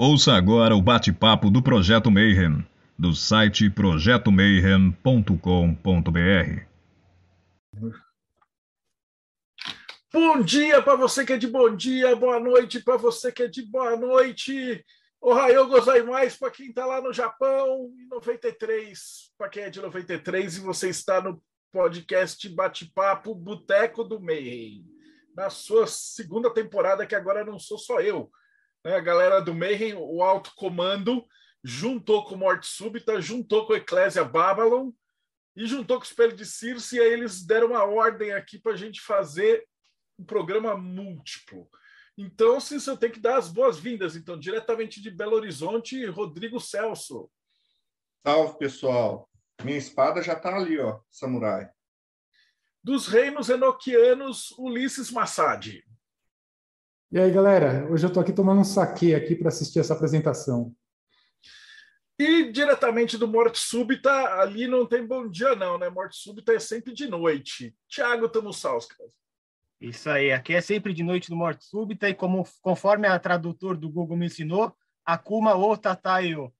Ouça agora o bate-papo do Projeto Mayhem, do site projetomayhem.com.br. Bom dia para você que é de bom dia, boa noite para você que é de boa noite. Ohayou gozaimasu para quem está lá no Japão e 93 para quem é de 93 e você está no podcast Bate-Papo Boteco do Mayhem, na sua segunda temporada, que agora não sou só eu. Né? A galera do Mayhem, o alto comando, juntou com Morte Súbita, juntou com Eclésia Babylon e juntou com o Espelho de Circe, e aí eles deram uma ordem aqui para a gente fazer um programa múltiplo. Então, sim, eu tenho que dar as boas-vindas. Então, diretamente de Belo Horizonte, Rodrigo Celso. Salve, pessoal. Minha espada já está ali, ó, samurai. Dos reinos enoquianos, Ulisses Massad. E aí, galera? Hoje eu estou aqui tomando um saque aqui para assistir essa apresentação. E diretamente do Morte Súbita, ali não tem bom dia, não, né? Morte Súbita é sempre de noite. Tiago Tamussauskas. Isso aí, aqui é sempre de noite no Morte Súbita, e como, conforme a tradutor do Google me ensinou, Akuma ou Tataio.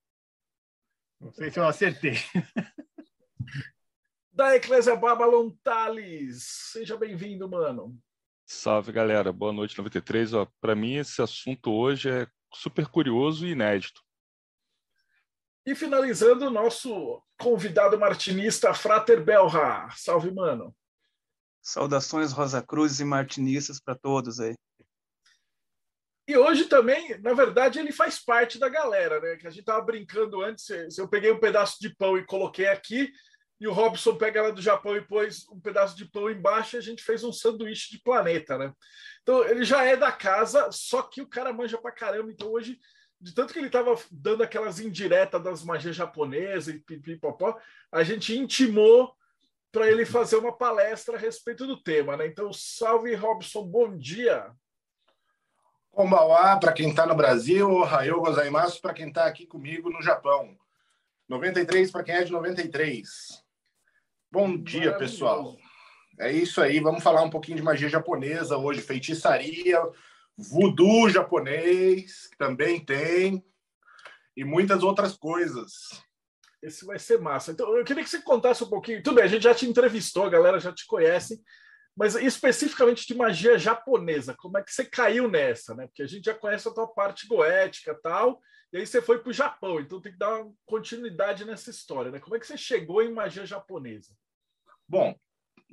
Não sei se eu acertei. da Eclésia Babylon Thales. Seja bem-vindo, mano. Salve, galera. Boa noite, 93. Para mim, esse assunto hoje é super curioso e inédito. E finalizando, o nosso convidado martinista, Frater Belra. Salve, mano. Saudações Rosa Cruz e martinistas para todos aí. E hoje também, na verdade, ele faz parte da galera, né? Que a gente tava brincando antes. Eu peguei um pedaço de pão e coloquei aqui, e o Robson pega lá do Japão e pôs um pedaço de pão embaixo e a gente fez um sanduíche de planeta, né? Então ele já é da casa, só que o cara manja pra caramba. Então hoje, de tanto que ele tava dando aquelas indiretas das magias japonesas e pipipopó, a gente intimou para ele fazer uma palestra a respeito do tema, né? Então, salve Robson, bom dia. Konbawa para quem está no Brasil, Ohayou gozaimasu para quem está aqui comigo no Japão. 93 para quem é de 93. Bom dia, pessoal. É isso aí, vamos falar um pouquinho de magia japonesa hoje, feitiçaria, voodoo japonês, que também tem, e muitas outras coisas. Esse vai ser massa. Então, eu queria que você contasse um pouquinho. Tudo bem, a gente já te entrevistou, a galera já te conhece, mas especificamente de magia japonesa, como é que você caiu nessa, né? Porque a gente já conhece a tua parte goética e tal, e aí você foi para o Japão, então tem que dar uma continuidade nessa história, né? Como é que você chegou em magia japonesa? Bom,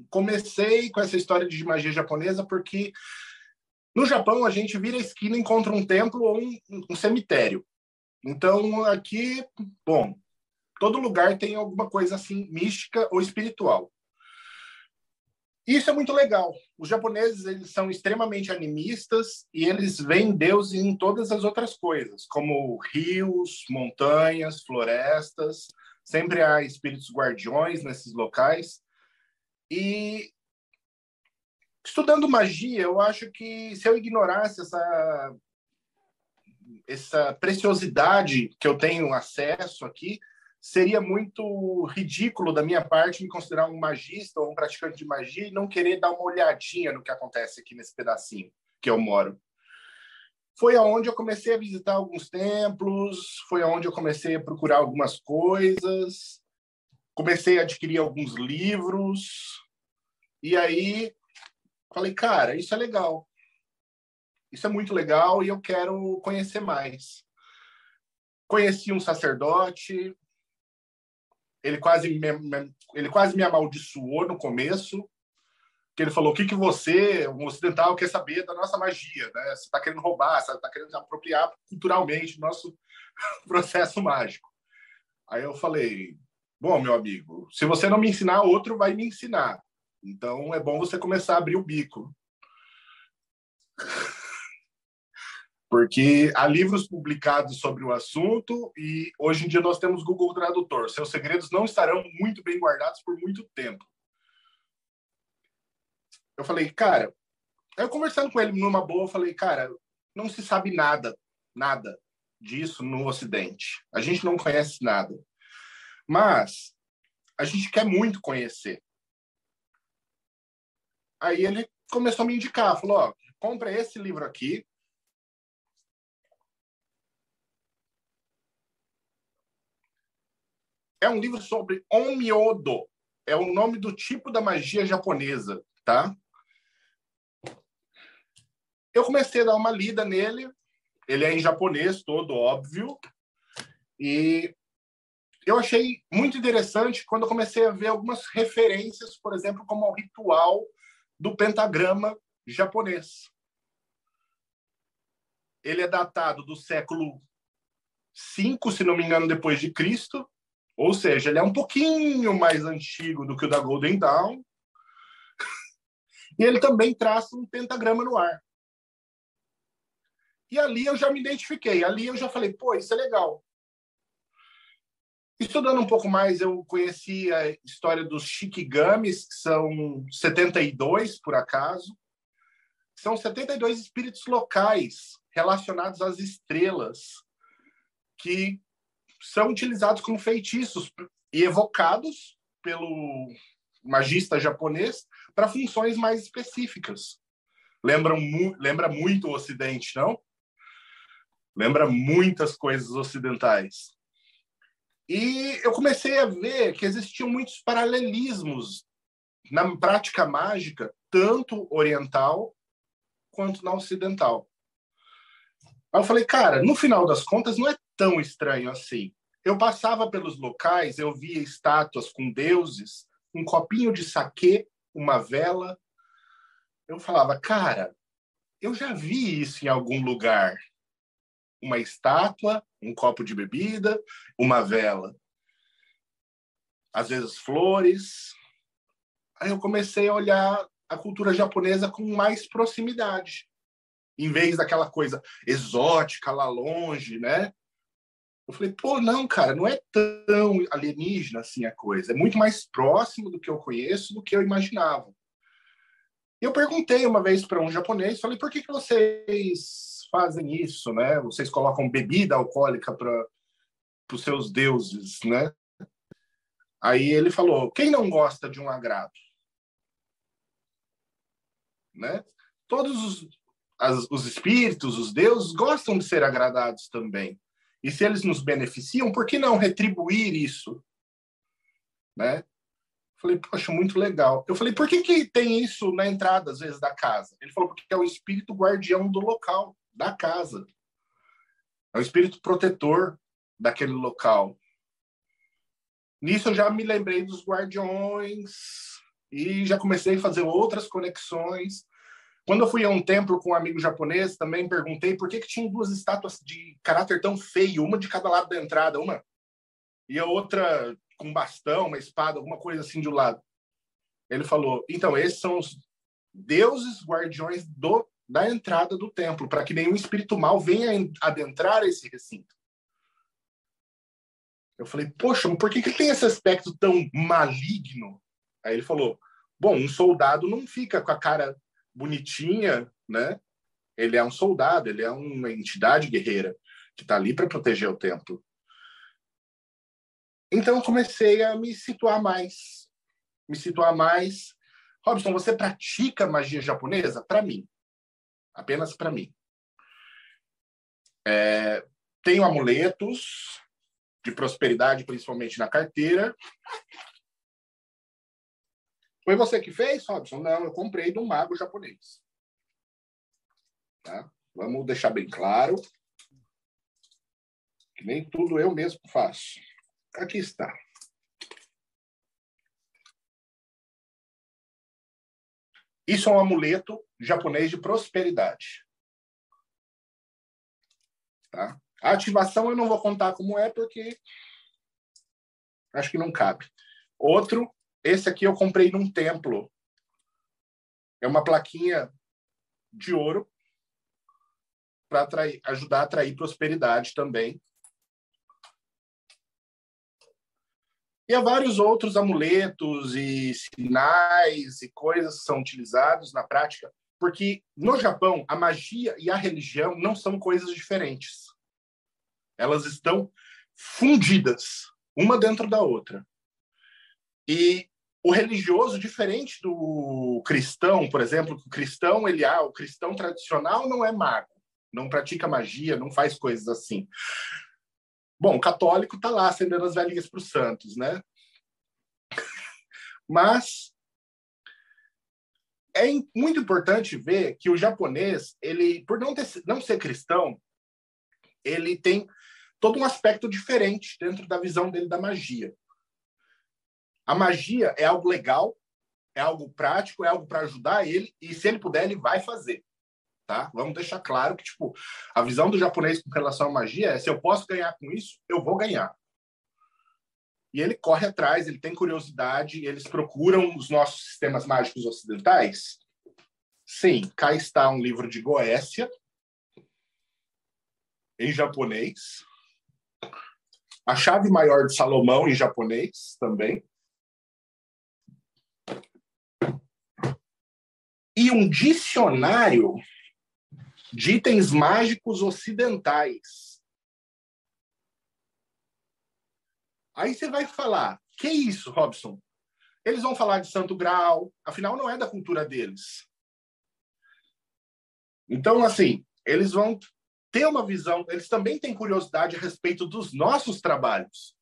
comecei com essa história de magia japonesa porque no Japão a gente vira a esquina e encontra um templo ou um, um cemitério. Então aqui, bom, todo lugar tem alguma coisa assim mística ou espiritual. Isso é muito legal. Os japoneses eles são extremamente animistas e eles veem Deus em todas as outras coisas, como rios, montanhas, florestas. Sempre há espíritos guardiões nesses locais. E estudando magia, eu acho que se eu ignorasse essa essa preciosidade que eu tenho acesso aqui, seria muito ridículo da minha parte me considerar um magista ou um praticante de magia e não querer dar uma olhadinha no que acontece aqui nesse pedacinho que eu moro. Foi aonde eu comecei a visitar alguns templos, foi aonde eu comecei a procurar algumas coisas, comecei a adquirir alguns livros, e aí falei, cara, isso é legal. Isso é muito legal e eu quero conhecer mais. Conheci um sacerdote, ele quase me, ele quase me amaldiçoou no começo, que ele falou: o que, que você, um ocidental, quer saber da nossa magia? Né? Você está querendo roubar, você está querendo apropriar culturalmente o nosso processo mágico. Aí eu falei: bom, meu amigo, se você não me ensinar, outro vai me ensinar. Então é bom você começar a abrir o bico porque há livros publicados sobre o assunto e hoje em dia nós temos Google Tradutor. Seus segredos não estarão muito bem guardados por muito tempo. Eu falei, cara, eu conversando com ele numa boa, eu falei, cara, não se sabe nada, nada disso no Ocidente. A gente não conhece nada. Mas a gente quer muito conhecer. Aí ele começou a me indicar, falou, ó, compra esse livro aqui, é um livro sobre Onmyodo. É o nome do tipo da magia japonesa, tá? Eu comecei a dar uma lida nele. Ele é em japonês, todo óbvio. E eu achei muito interessante quando eu comecei a ver algumas referências, por exemplo, como ao ritual do pentagrama japonês. Ele é datado do século 5, se não me engano, depois de Cristo, ou seja, ele é um pouquinho mais antigo do que o da Golden Dawn. E ele também traça um pentagrama no ar. E ali eu já me identifiquei. Ali eu já falei, pô, isso é legal. Estudando um pouco mais, eu conheci a história dos Shikigamis, que são 72, por acaso. São 72 espíritos locais relacionados às estrelas, que são utilizados como feitiços e evocados pelo magista japonês para funções mais específicas. Lembram, lembra muito o Ocidente, não? Lembra muitas coisas ocidentais. E eu comecei a ver que existiam muitos paralelismos na prática mágica, tanto oriental quanto na ocidental. Aí eu falei, cara, no final das contas não é tão estranho assim. Eu passava pelos locais, eu via estátuas com deuses, um copinho de saquê, uma vela. Eu falava, cara, eu já vi isso em algum lugar. Uma estátua, um copo de bebida, uma vela. Às vezes flores. Aí eu comecei a olhar a cultura japonesa com mais proximidade. Em vez daquela coisa exótica lá longe, né? Eu falei, pô, não, cara, não é tão alienígena assim a coisa. É muito mais próximo do que eu conheço, do que eu imaginava. Eu perguntei uma vez para um japonês, falei, por que, que vocês fazem isso, né? Vocês colocam bebida alcoólica para os seus deuses, né? Aí ele falou, quem não gosta de um agrado? Né? Todos os, as, os espíritos, os deuses, gostam de ser agradados também. E se eles nos beneficiam, por que não retribuir isso? Né? Falei, poxa, muito legal. Eu falei, por que, que tem isso na entrada, às vezes, da casa? Ele falou, porque é o espírito guardião do local, da casa. É o espírito protetor daquele local. Nisso eu já me lembrei dos guardiões e já comecei a fazer outras conexões. Quando eu fui a um templo com um amigo japonês, também perguntei por que, que tinha duas estátuas de caráter tão feio, uma de cada lado da entrada, uma e a outra com bastão, uma espada, alguma coisa assim de um lado. Ele falou: então, esses são os deuses guardiões do, da entrada do templo, para que nenhum espírito mal venha adentrar esse recinto. Eu falei: poxa, mas por que, que tem esse aspecto tão maligno? Aí ele falou: bom, um soldado não fica com a cara bonitinha, né? Ele é um soldado, ele é uma entidade guerreira que está ali para proteger o templo. Então comecei a me situar mais, me situar mais. Robson, você pratica magia japonesa? Para mim, apenas para mim. É, tenho amuletos de prosperidade, principalmente na carteira. Foi você que fez, Robson? Não, eu comprei de um mago japonês. Tá? Vamos deixar bem claro que nem tudo eu mesmo faço. Aqui está. Isso é um amuleto japonês de prosperidade. Tá? A ativação eu não vou contar como é, porque acho que não cabe. Outro esse aqui eu comprei num templo. É uma plaquinha de ouro para ajudar a atrair prosperidade também. E há vários outros amuletos e sinais e coisas que são utilizados na prática, porque no Japão a magia e a religião não são coisas diferentes. Elas estão fundidas, uma dentro da outra. E o religioso, diferente do cristão, por exemplo, o cristão, ele ah, o cristão tradicional não é mago, não pratica magia, não faz coisas assim. Bom, católico tá lá acendendo as velhinhas para os santos, né? Mas é muito importante ver que o japonês, ele, por não, ter, não ser cristão, ele tem todo um aspecto diferente dentro da visão dele da magia. A magia é algo legal, é algo prático, é algo para ajudar ele, e se ele puder, ele vai fazer. Tá? Vamos deixar claro que tipo, a visão do japonês com relação à magia é se eu posso ganhar com isso, eu vou ganhar. E ele corre atrás, ele tem curiosidade, eles procuram os nossos sistemas mágicos ocidentais. Sim, cá está um livro de Goécia, em japonês. A chave maior de Salomão, em japonês também. E um dicionário de itens mágicos ocidentais. Aí você vai falar, que isso, Robson? Eles vão falar de Santo Grau, afinal não é da cultura deles. Então, assim, eles vão ter uma visão, eles também têm curiosidade a respeito dos nossos trabalhos.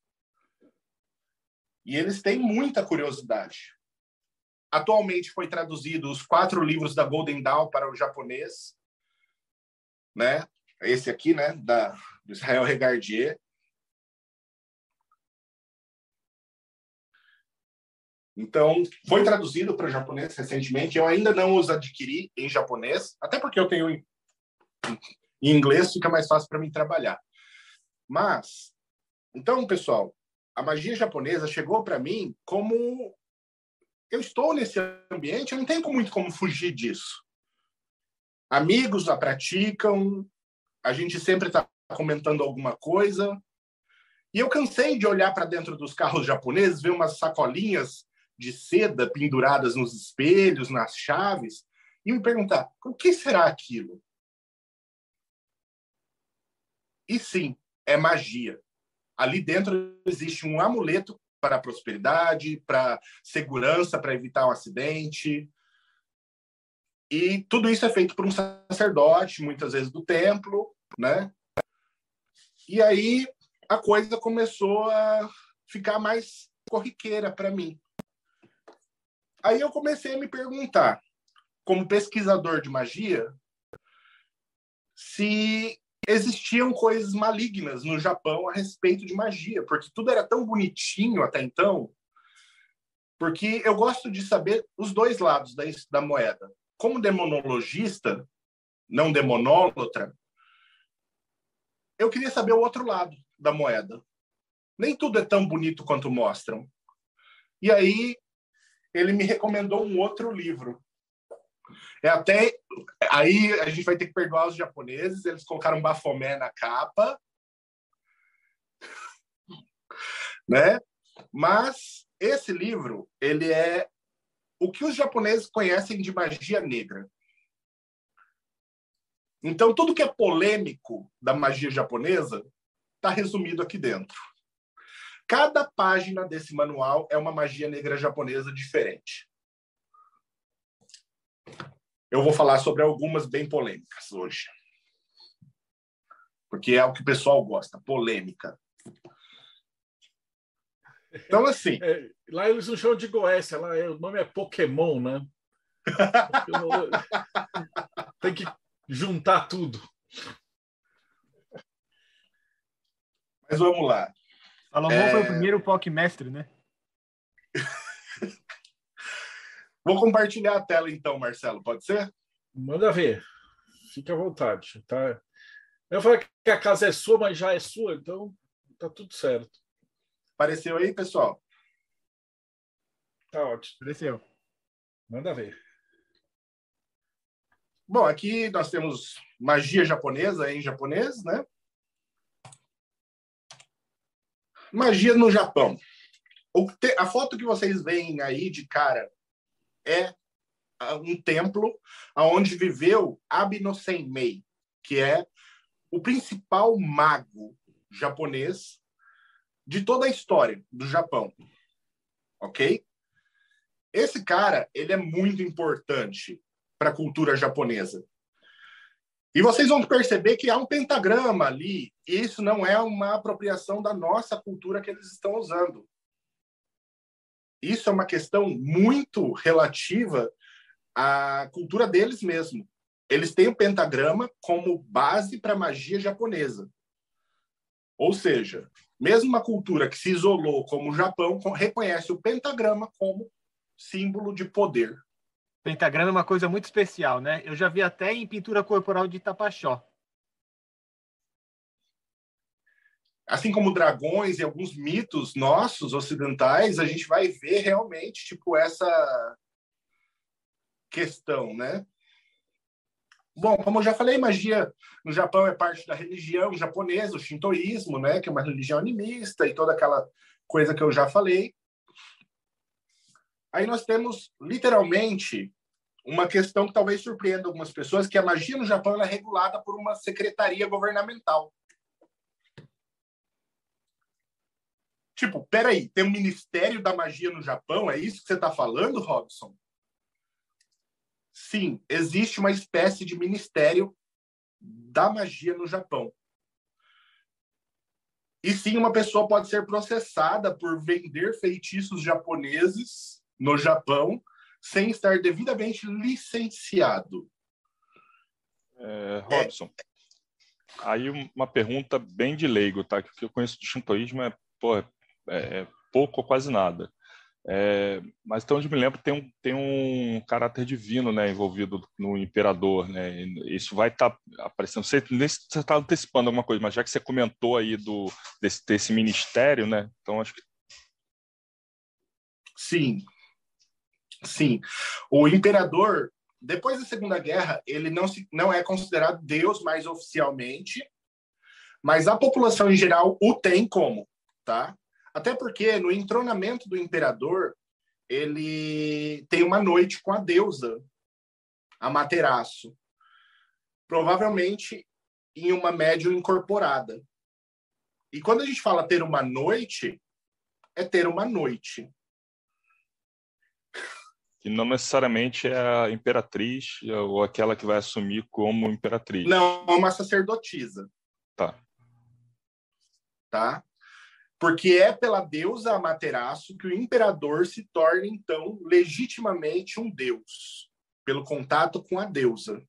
E eles têm muita curiosidade. Atualmente foi traduzido os quatro livros da Golden Dawn para o japonês né? Esse aqui, né, da do Israel Regardier. Então, foi traduzido para o japonês recentemente. Eu ainda não os adquiri em japonês, até porque eu tenho em, em inglês, fica mais fácil para mim trabalhar. Mas, então, pessoal, a magia japonesa chegou para mim como eu estou nesse ambiente, eu não tenho muito como fugir disso amigos a praticam, a gente sempre está comentando alguma coisa. E eu cansei de olhar para dentro dos carros japoneses, ver umas sacolinhas de seda penduradas nos espelhos, nas chaves, e me perguntar: o que será aquilo? E sim, é magia. Ali dentro existe um amuleto para a prosperidade, para segurança, para evitar um acidente, e tudo isso é feito por um sacerdote, muitas vezes do templo, né? E aí a coisa começou a ficar mais corriqueira para mim. Aí eu comecei a me perguntar, como pesquisador de magia, se existiam coisas malignas no Japão a respeito de magia, porque tudo era tão bonitinho até então. Porque eu gosto de saber os dois lados da, da moeda como demonologista, não demonólatra, eu queria saber o outro lado da moeda. Nem tudo é tão bonito quanto mostram. E aí ele me recomendou um outro livro. É até aí a gente vai ter que perdoar os japoneses, eles colocaram Bafomé na capa. né? Mas esse livro, ele é o que os japoneses conhecem de magia negra. Então, tudo que é polêmico da magia japonesa está resumido aqui dentro. Cada página desse manual é uma magia negra japonesa diferente. Eu vou falar sobre algumas bem polêmicas hoje. Porque é o que o pessoal gosta, polêmica. Então, assim. É, lá eles não chamam de Goécia, lá é, o nome é Pokémon, né? Tem que juntar tudo. Mas vamos lá. Salomão é... foi o primeiro POC mestre, né? Vou compartilhar a tela então, Marcelo, pode ser? Manda ver. Fique à vontade, tá? Eu falei que a casa é sua, mas já é sua, então tá tudo certo. Apareceu aí, pessoal? Tá ótimo. Apareceu. Manda ver. Bom, aqui nós temos magia japonesa em japonês, né? Magia no Japão. A foto que vocês veem aí de cara é um templo onde viveu Abino Senmei, que é o principal mago japonês de toda a história do Japão. Ok? Esse cara, ele é muito importante para a cultura japonesa. E vocês vão perceber que há um pentagrama ali. Isso não é uma apropriação da nossa cultura que eles estão usando. Isso é uma questão muito relativa à cultura deles mesmo. Eles têm o pentagrama como base para a magia japonesa. Ou seja, mesmo uma cultura que se isolou como o Japão reconhece o pentagrama como símbolo de poder. Pentagrama é uma coisa muito especial, né? Eu já vi até em pintura corporal de Tapachó. Assim como dragões e alguns mitos nossos ocidentais, a gente vai ver realmente tipo essa questão, né? Bom, como eu já falei, magia no Japão é parte da religião japonesa, o shintoísmo, né, que é uma religião animista e toda aquela coisa que eu já falei. Aí nós temos, literalmente, uma questão que talvez surpreenda algumas pessoas, que a magia no Japão é regulada por uma secretaria governamental. Tipo, peraí, tem um Ministério da Magia no Japão? É isso que você está falando, Robson? Sim, existe uma espécie de Ministério da Magia no Japão. E sim, uma pessoa pode ser processada por vender feitiços japoneses no Japão sem estar devidamente licenciado. É, Robson, é. aí uma pergunta bem de leigo, tá? Que o que eu conheço do shintoísmo é, pô, é, é pouco ou quase nada. É, mas até onde me lembro tem um, tem um caráter divino né, envolvido no imperador. Né? Isso vai estar tá aparecendo. Você está antecipando alguma coisa, mas já que você comentou aí do, desse, desse ministério, né? então acho que. Sim, Sim. O imperador, depois da Segunda Guerra, ele não, se, não é considerado Deus mais oficialmente, mas a população em geral o tem como, tá? Até porque no entronamento do imperador, ele tem uma noite com a deusa, Amaterasu. Provavelmente em uma médium incorporada. E quando a gente fala ter uma noite, é ter uma noite que não necessariamente é a imperatriz ou aquela que vai assumir como imperatriz. Não, é uma sacerdotisa. Tá. Tá? Porque é pela deusa Amaterasu que o imperador se torna, então, legitimamente um deus, pelo contato com a deusa.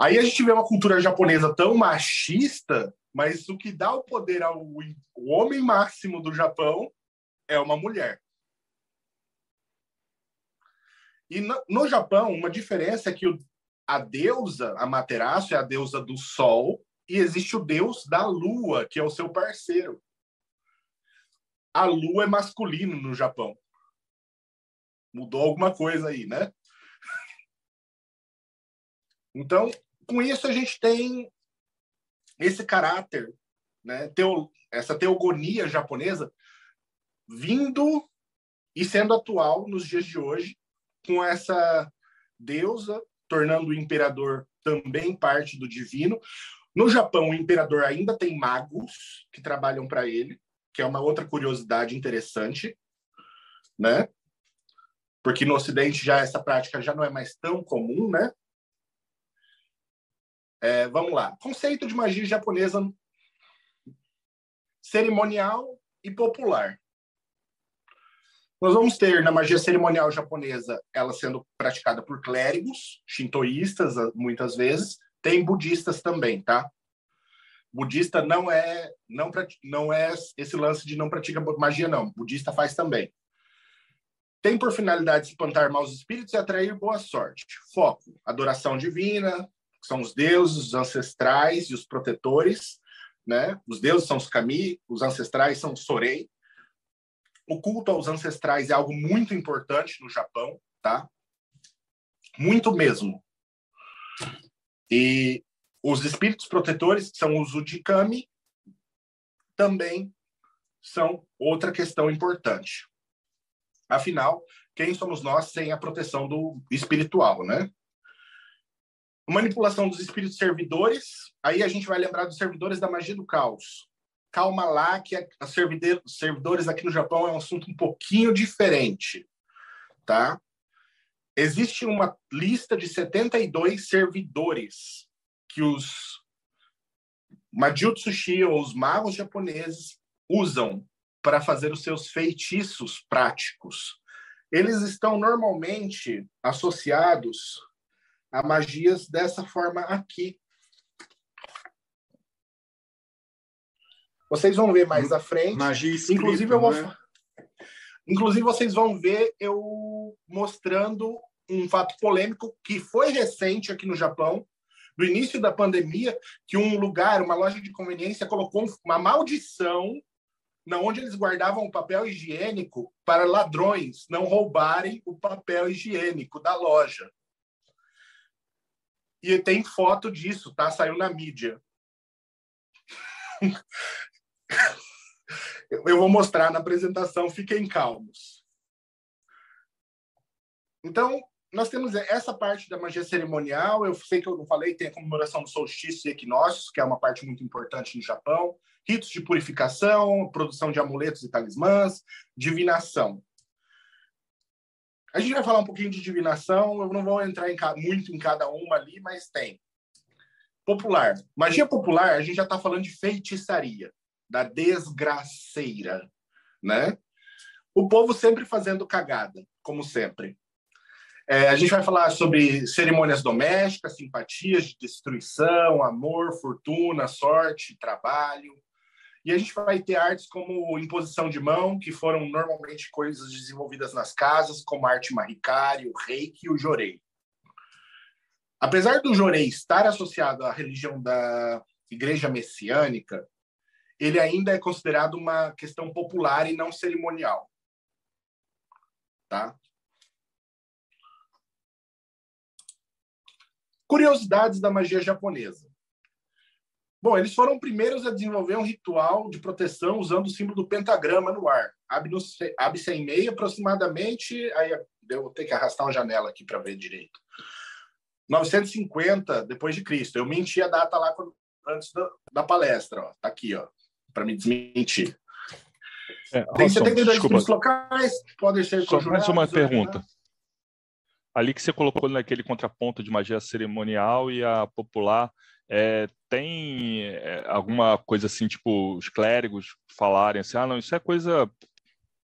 Aí a gente vê uma cultura japonesa tão machista, mas o que dá o poder ao o homem máximo do Japão é uma mulher. E no, no Japão, uma diferença é que o, a deusa, Materaço, é a deusa do sol, e existe o deus da lua, que é o seu parceiro. A lua é masculino no Japão. Mudou alguma coisa aí, né? Então, com isso a gente tem esse caráter, né? Teo, essa teogonia japonesa vindo e sendo atual nos dias de hoje, com essa deusa, tornando o imperador também parte do divino. No Japão, o imperador ainda tem magos que trabalham para ele, que é uma outra curiosidade interessante, né? Porque no Ocidente já essa prática já não é mais tão comum, né? É, vamos lá. Conceito de magia japonesa cerimonial e popular. Nós vamos ter na magia cerimonial japonesa ela sendo praticada por clérigos, shintoístas, muitas vezes, tem budistas também, tá? Budista não é não não é esse lance de não pratica magia não, budista faz também. Tem por finalidade espantar maus espíritos e atrair boa sorte. Foco: adoração divina, que são os deuses, os ancestrais e os protetores, né? Os deuses são os kami, os ancestrais são os sorei o culto aos ancestrais é algo muito importante no Japão, tá? Muito mesmo. E os espíritos protetores, são os Ujikami, também são outra questão importante. Afinal, quem somos nós sem a proteção do espiritual, né? Manipulação dos espíritos servidores, aí a gente vai lembrar dos servidores da magia do caos, calma lá, que a servidores aqui no Japão é um assunto um pouquinho diferente, tá? existe uma lista de 72 servidores que os Majutsushi, ou os magos japoneses, usam para fazer os seus feitiços práticos. Eles estão normalmente associados a magias dessa forma aqui. Vocês vão ver mais à frente. Magia escrita, Inclusive, eu vou. né? Inclusive, vocês vão ver eu mostrando um fato polêmico que foi recente aqui no Japão, no início da pandemia, que um lugar, uma loja de conveniência, colocou uma maldição na onde eles guardavam o papel higiênico para ladrões não roubarem o papel higiênico da loja. E tem foto disso, tá? Saiu na mídia. Eu vou mostrar na apresentação, fiquem calmos. Então, nós temos essa parte da magia cerimonial. Eu sei que eu não falei, tem a comemoração do solstício e equinócios, que é uma parte muito importante no Japão. Ritos de purificação, produção de amuletos e talismãs, divinação. A gente vai falar um pouquinho de divinação, eu não vou entrar em muito em cada uma ali, mas tem. Popular. Magia popular, a gente já está falando de feitiçaria, da desgraceira, né? O povo sempre fazendo cagada, como sempre. É, a gente vai falar sobre cerimônias domésticas, simpatias de destruição, amor, fortuna, sorte, trabalho. E a gente vai ter artes como imposição de mão, que foram normalmente coisas desenvolvidas nas casas, como a arte maricária, o reiki e o jorei. Apesar do jorei estar associado à religião da igreja messiânica, ele ainda é considerado uma questão popular e não cerimonial. Tá? Curiosidades da magia japonesa. Bom, eles foram primeiros a desenvolver um ritual de proteção usando o símbolo do pentagrama no ar. Abre, no, abre sem meio aproximadamente. Aí eu vou ter que arrastar uma janela aqui para ver direito. 950 depois de Cristo. Eu menti a data lá antes da, da palestra. Ó. Tá aqui, ó, para me desmentir. É, Tem Robson, 72 desculpa, locais, podem ser só mais uma ordenados. pergunta. Ali que você colocou naquele contraponto de magia cerimonial e a popular, é, tem é, alguma coisa assim, tipo, os clérigos falarem assim, ah, não, isso é coisa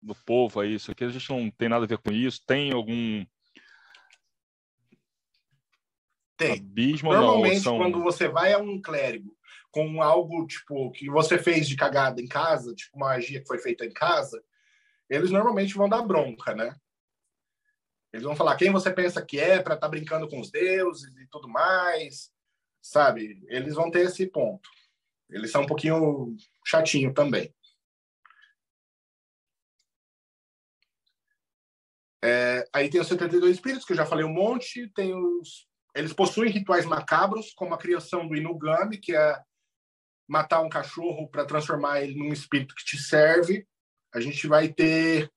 do povo aí, isso aqui a gente não tem nada a ver com isso, tem algum Tem. abismo ou não? Normalmente, são... quando você vai a um clérigo com algo tipo que você fez de cagada em casa, tipo uma magia que foi feita em casa, eles normalmente vão dar bronca, né? Eles vão falar quem você pensa que é para estar brincando com os deuses e tudo mais, sabe? Eles vão ter esse ponto. Eles são um pouquinho chatinho também. É, aí tem os 72 espíritos, que eu já falei um monte. Tem os eles possuem rituais macabros, como a criação do Inugami, que é matar um cachorro para transformar ele num espírito que te serve. A gente vai ter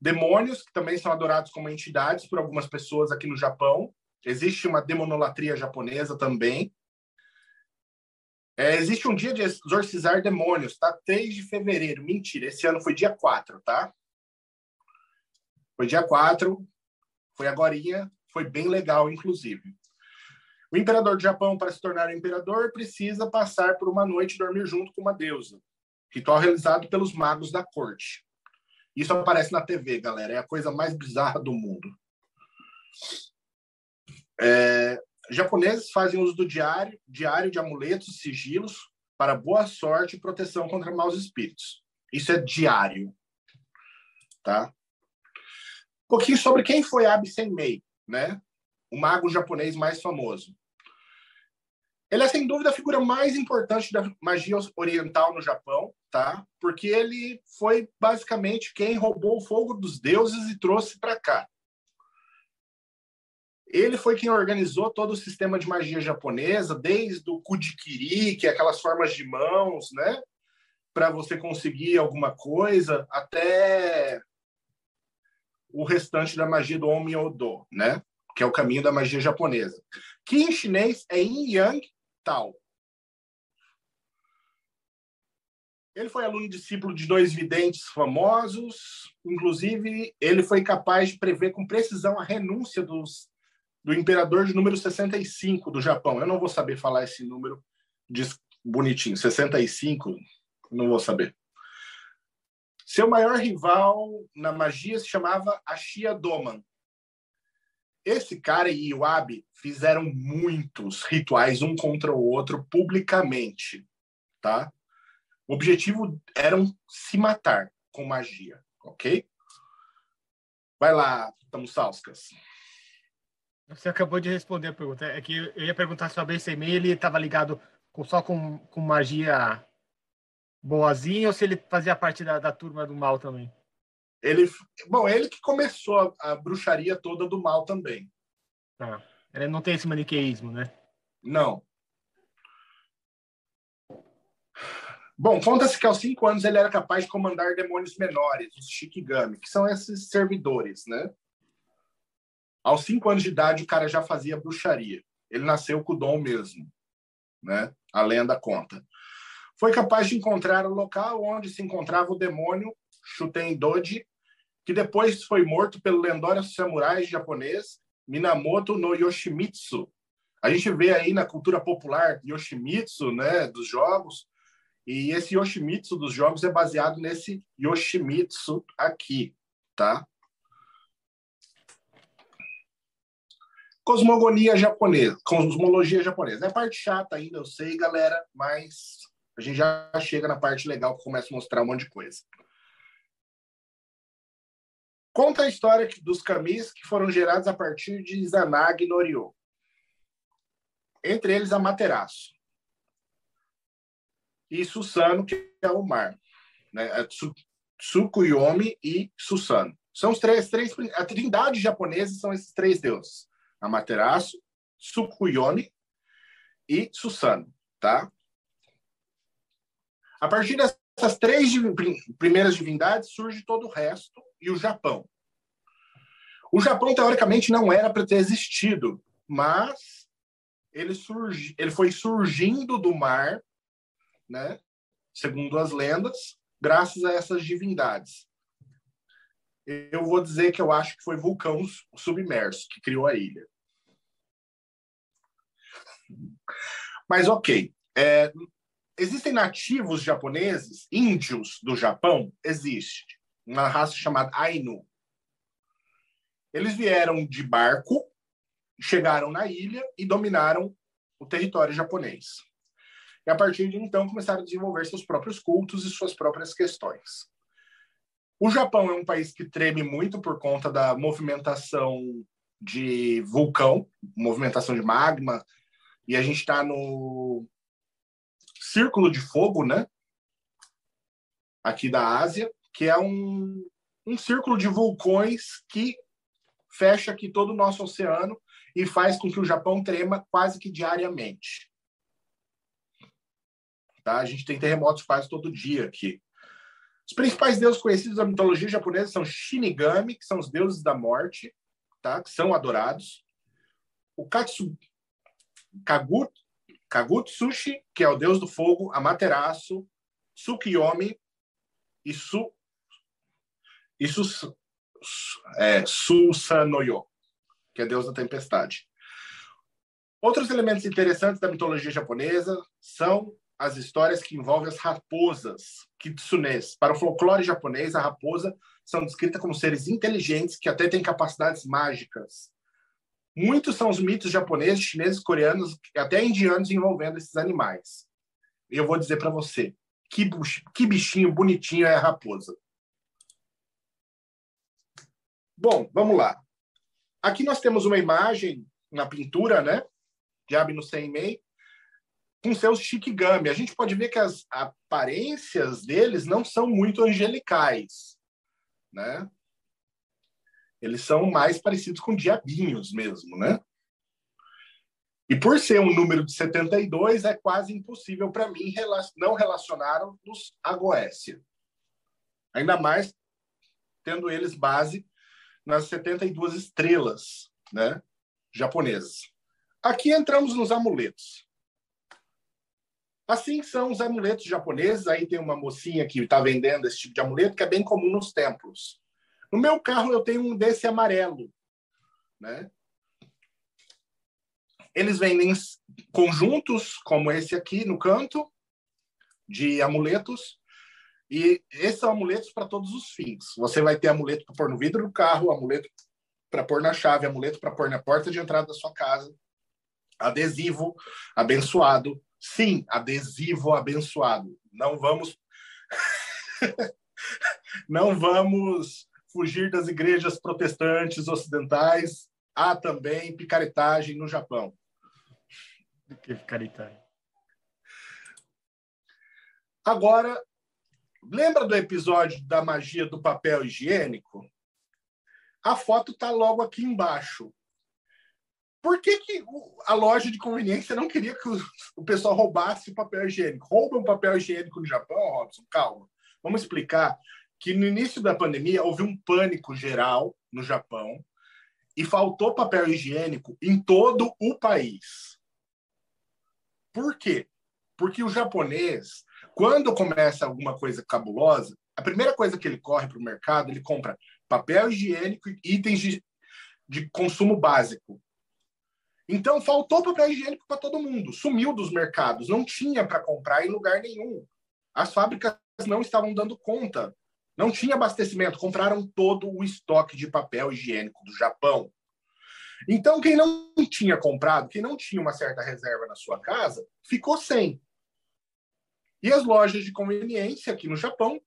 demônios, que também são adorados como entidades por algumas pessoas aqui no Japão. Existe uma demonolatria japonesa também. É, existe um dia de exorcizar demônios, tá? 3 de fevereiro. Mentira, esse ano foi dia 4, tá? Foi dia 4, foi agorinha, foi bem legal, inclusive. O imperador do Japão, para se tornar imperador, precisa passar por uma noite e dormir junto com uma deusa. Ritual realizado pelos magos da corte. Isso aparece na TV, galera. É a coisa mais bizarra do mundo. É, japoneses fazem uso do diário, diário de amuletos e sigilos para boa sorte e proteção contra maus espíritos. Isso é diário. Tá? Um pouquinho sobre quem foi Abe Senmei, né? O mago japonês mais famoso. Ele é, sem dúvida, a figura mais importante da magia oriental no Japão, tá? Porque ele foi, basicamente, quem roubou o fogo dos deuses e trouxe para cá. Ele foi quem organizou todo o sistema de magia japonesa, desde o kudikiri, que é aquelas formas de mãos, né? Para você conseguir alguma coisa, até o restante da magia do Onmyo-do, né? Que é o caminho da magia japonesa. Que em chinês é Yin Yang Tao. Ele foi aluno discípulo de dois videntes famosos, inclusive ele foi capaz de prever com precisão a renúncia dos, do imperador de número 65 do Japão. Eu não vou saber falar esse número bonitinho, 65, não vou saber. Seu maior rival na magia se chamava Ashia Doman. Esse cara e Iwabi fizeram muitos rituais um contra o outro publicamente, tá? O objetivo era se matar com magia, ok? Vai lá, Tamussauskas. Você acabou de responder a pergunta. É que eu ia perguntar sobre esse e-mail, ele estava ligado com, só com, com magia boazinha ou se ele fazia parte da, da turma do mal também? Ele, bom, ele que começou a, a bruxaria toda do mal também. Tá. Ele não tem esse maniqueísmo, né? Não. Bom, conta-se que aos cinco anos ele era capaz de comandar demônios menores, os Shikigami, que são esses servidores, né? Aos cinco anos de idade, o cara já fazia bruxaria. Ele nasceu com o dom mesmo, né? A lenda conta. Foi capaz de encontrar o local onde se encontrava o demônio Shuten Doji, que depois foi morto pelo lendário samurai japonês Minamoto no Yoshimitsu. A gente vê aí na cultura popular Yoshimitsu, né, dos jogos, e esse Yoshimitsu dos jogos é baseado nesse Yoshimitsu aqui, tá? Cosmogonia japonesa, cosmologia japonesa. É parte chata ainda, eu sei, galera, mas a gente já chega na parte legal que começa a mostrar um monte de coisa. Conta a história dos camis que foram gerados a partir de Izanagi no Ryo. Entre eles, a Materaço e Susano, que é o mar. Né? É Tsukuyomi e Susano. São os três, três, a trindade japonesa são esses três deuses: Amaterasu, Tsukuyomi e Susano, tá? A partir dessas três primeiras divindades surge todo o resto e o Japão. O Japão teoricamente não era para ter existido, mas ele surgi, ele foi surgindo do mar né? Segundo as lendas, graças a essas divindades. Eu vou dizer que eu acho que foi vulcão submerso que criou a ilha. Mas ok. É, existem nativos japoneses, índios do Japão? Existe. Uma raça chamada Ainu. Eles vieram de barco, chegaram na ilha e dominaram o território japonês. E a partir de então começaram a desenvolver seus próprios cultos e suas próprias questões. O Japão é um país que treme muito por conta da movimentação de vulcão, movimentação de magma, e a gente está no Círculo de Fogo, né? Aqui da Ásia, que é um, um círculo de vulcões que fecha aqui todo o nosso oceano e faz com que o Japão trema quase que diariamente. Tá? A gente tem terremotos quase todo dia aqui. Os principais deuses conhecidos da mitologia japonesa são Shinigami, que são os deuses da morte, tá? que são adorados. O Katsu, Kagut, Kagutsushi, que é o deus do fogo, Amaterasu, Tsukiyomi e, Sus, é, Susanoyo, que é deus da tempestade. Outros elementos interessantes da mitologia japonesa são as histórias que envolvem as raposas, kitsunes. Para o folclore japonês, a raposa são descritas como seres inteligentes que até têm capacidades mágicas. Muitos são os mitos japoneses, chineses, coreanos e até indianos envolvendo esses animais. E eu vou dizer para você, que, que bichinho bonitinho é a raposa. Bom, vamos lá. Aqui nós temos uma imagem na pintura, né? De Abno Senmei, com seus shikigami. A gente pode ver que as aparências deles não são muito angelicais, né? Eles são mais parecidos com diabinhos mesmo, né? E por ser um número de 72, é quase impossível para mim não relacionar-nos a Goécia. Ainda mais tendo eles base nas 72 estrelas né, japonesas. Aqui entramos nos amuletos. Assim são os amuletos japoneses. Aí tem uma mocinha que está vendendo esse tipo de amuleto, que é bem comum nos templos. No meu carro, eu tenho um desse amarelo. Né? Eles vendem conjuntos, como esse aqui no canto, de amuletos. E esses são amuletos para todos os fins. Você vai ter amuleto para pôr no vidro do carro, amuleto para pôr na chave, amuleto para pôr na porta de entrada da sua casa, adesivo abençoado. Sim, adesivo abençoado. Não vamos não vamos fugir das igrejas protestantes ocidentais. Há também picaretagem no Japão. Que picaretagem? Agora, lembra do episódio da magia do papel higiênico? A foto está logo aqui embaixo. Por que, que a loja de conveniência não queria que o pessoal roubasse o papel higiênico? Roubam papel higiênico no Japão, Robson? Calma. Vamos explicar que no início da pandemia houve um pânico geral no Japão e faltou papel higiênico em todo o país. Por quê? Porque o japonês, quando começa alguma coisa cabulosa, a primeira coisa que ele corre para o mercado, ele compra papel higiênico e itens de, de consumo básico. Então, faltou papel higiênico para todo mundo. Sumiu dos mercados. Não tinha para comprar em lugar nenhum. As fábricas não estavam dando conta não tinha abastecimento, compraram todo o estoque de papel higiênico do Japão. Então, quem não tinha comprado, quem não tinha uma certa reserva na sua casa, ficou sem. E as lojas de conveniência aqui no Japão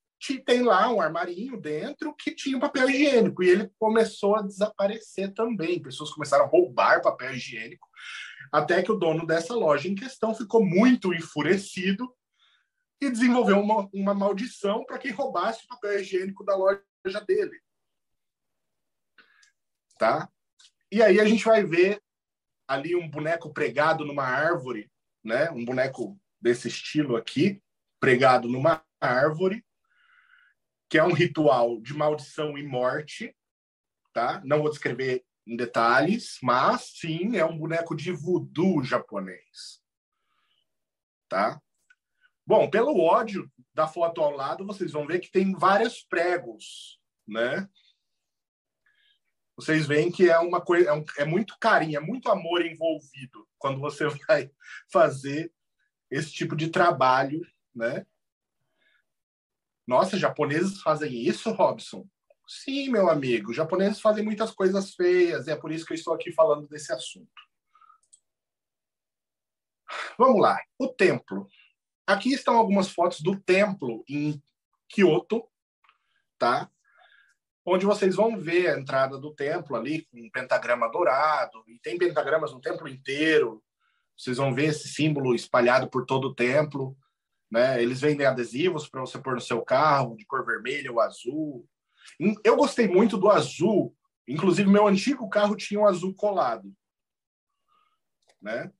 tem lá um armarinho dentro que tinha papel higiênico e ele começou a desaparecer também. Pessoas começaram a roubar papel higiênico, até que o dono dessa loja em questão ficou muito enfurecido e desenvolveu uma, uma maldição para quem roubasse o papel higiênico da loja dele. Tá? E aí a gente vai ver ali um boneco pregado numa árvore, né? Um boneco desse estilo aqui, pregado numa árvore, que é um ritual de maldição e morte, tá? Não vou descrever em detalhes, mas sim, é um boneco de voodoo japonês. Tá? Bom, pelo ódio da foto ao lado, vocês vão ver que tem vários pregos, né? Vocês veem que é uma coisa, é, um, é muito carinho, é muito amor envolvido quando você vai fazer esse tipo de trabalho, né? Nossa, japoneses fazem isso, Robson? Sim, meu amigo, japoneses fazem muitas coisas feias, e é por isso que eu estou aqui falando desse assunto. Vamos lá. O templo. Aqui estão algumas fotos do templo em Kyoto, tá? Onde vocês vão ver a entrada do templo ali com um pentagrama dourado, e tem pentagramas no templo inteiro. Vocês vão ver esse símbolo espalhado por todo o templo, né? Eles vendem adesivos para você pôr no seu carro, de cor vermelha ou azul. Eu gostei muito do azul, inclusive meu antigo carro tinha um azul colado, né?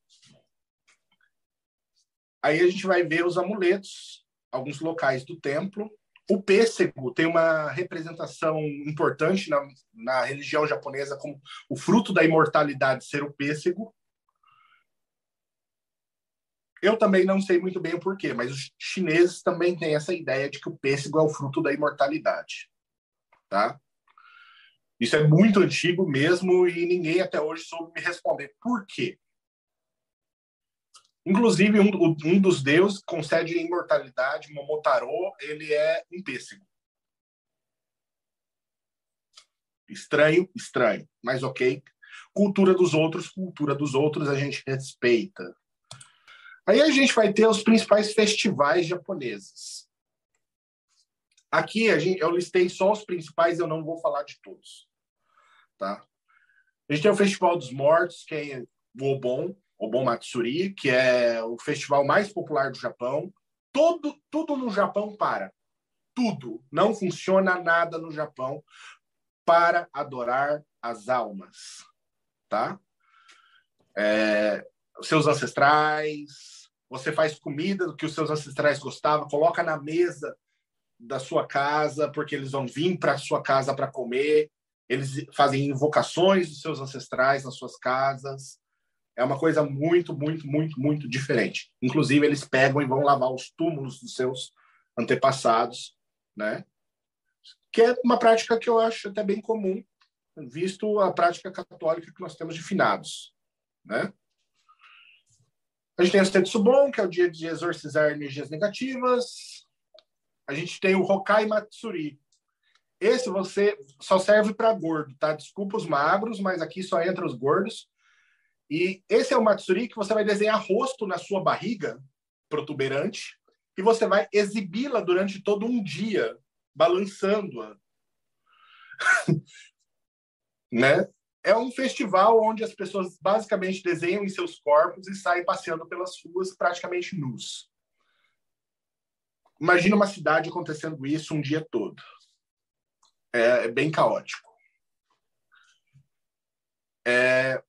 Aí a gente vai ver os amuletos, alguns locais do templo. O pêssego tem uma representação importante na, na religião japonesa como o fruto da imortalidade ser o pêssego. Eu também não sei muito bem o porquê, mas os chineses também têm essa ideia de que o pêssego é o fruto da imortalidade. Tá? Isso é muito antigo mesmo e ninguém até hoje soube me responder por quê. Inclusive, um, um dos deuses concede imortalidade, Momotaro, ele é um pêssego. Estranho, estranho, mas ok. Cultura dos outros, cultura dos outros, a gente respeita. Aí a gente vai ter os principais festivais japoneses. Aqui a gente, eu listei só os principais, eu não vou falar de todos. Tá? A gente tem o Festival dos Mortos, que é o Obon, Obon Matsuri, que é o festival mais popular do Japão. Todo, tudo no Japão para. Tudo. Não funciona nada no Japão para adorar as almas, tá? É, seus ancestrais, você faz comida do que os seus ancestrais gostavam, coloca na mesa da sua casa, porque eles vão vir para a sua casa para comer. Eles fazem invocações dos seus ancestrais nas suas casas É uma coisa muito, muito, muito, muito diferente. Inclusive, eles pegam e vão lavar os túmulos dos seus antepassados, né? Que é uma prática que eu acho até bem comum, visto a prática católica que nós temos de finados, né? A gente tem o Setsubon, que é o dia de exorcizar energias negativas. A gente tem o Hokai Matsuri. Esse você só serve para gordo, tá? Desculpa os magros, mas aqui só entra os gordos. E esse é o Matsuri que você vai desenhar rosto na sua barriga protuberante e você vai exibi-la durante todo um dia, balançando-a. né? É um festival onde as pessoas basicamente desenham em seus corpos e saem passeando pelas ruas praticamente nus. Imagina uma cidade acontecendo isso um dia todo. É, é bem caótico. É...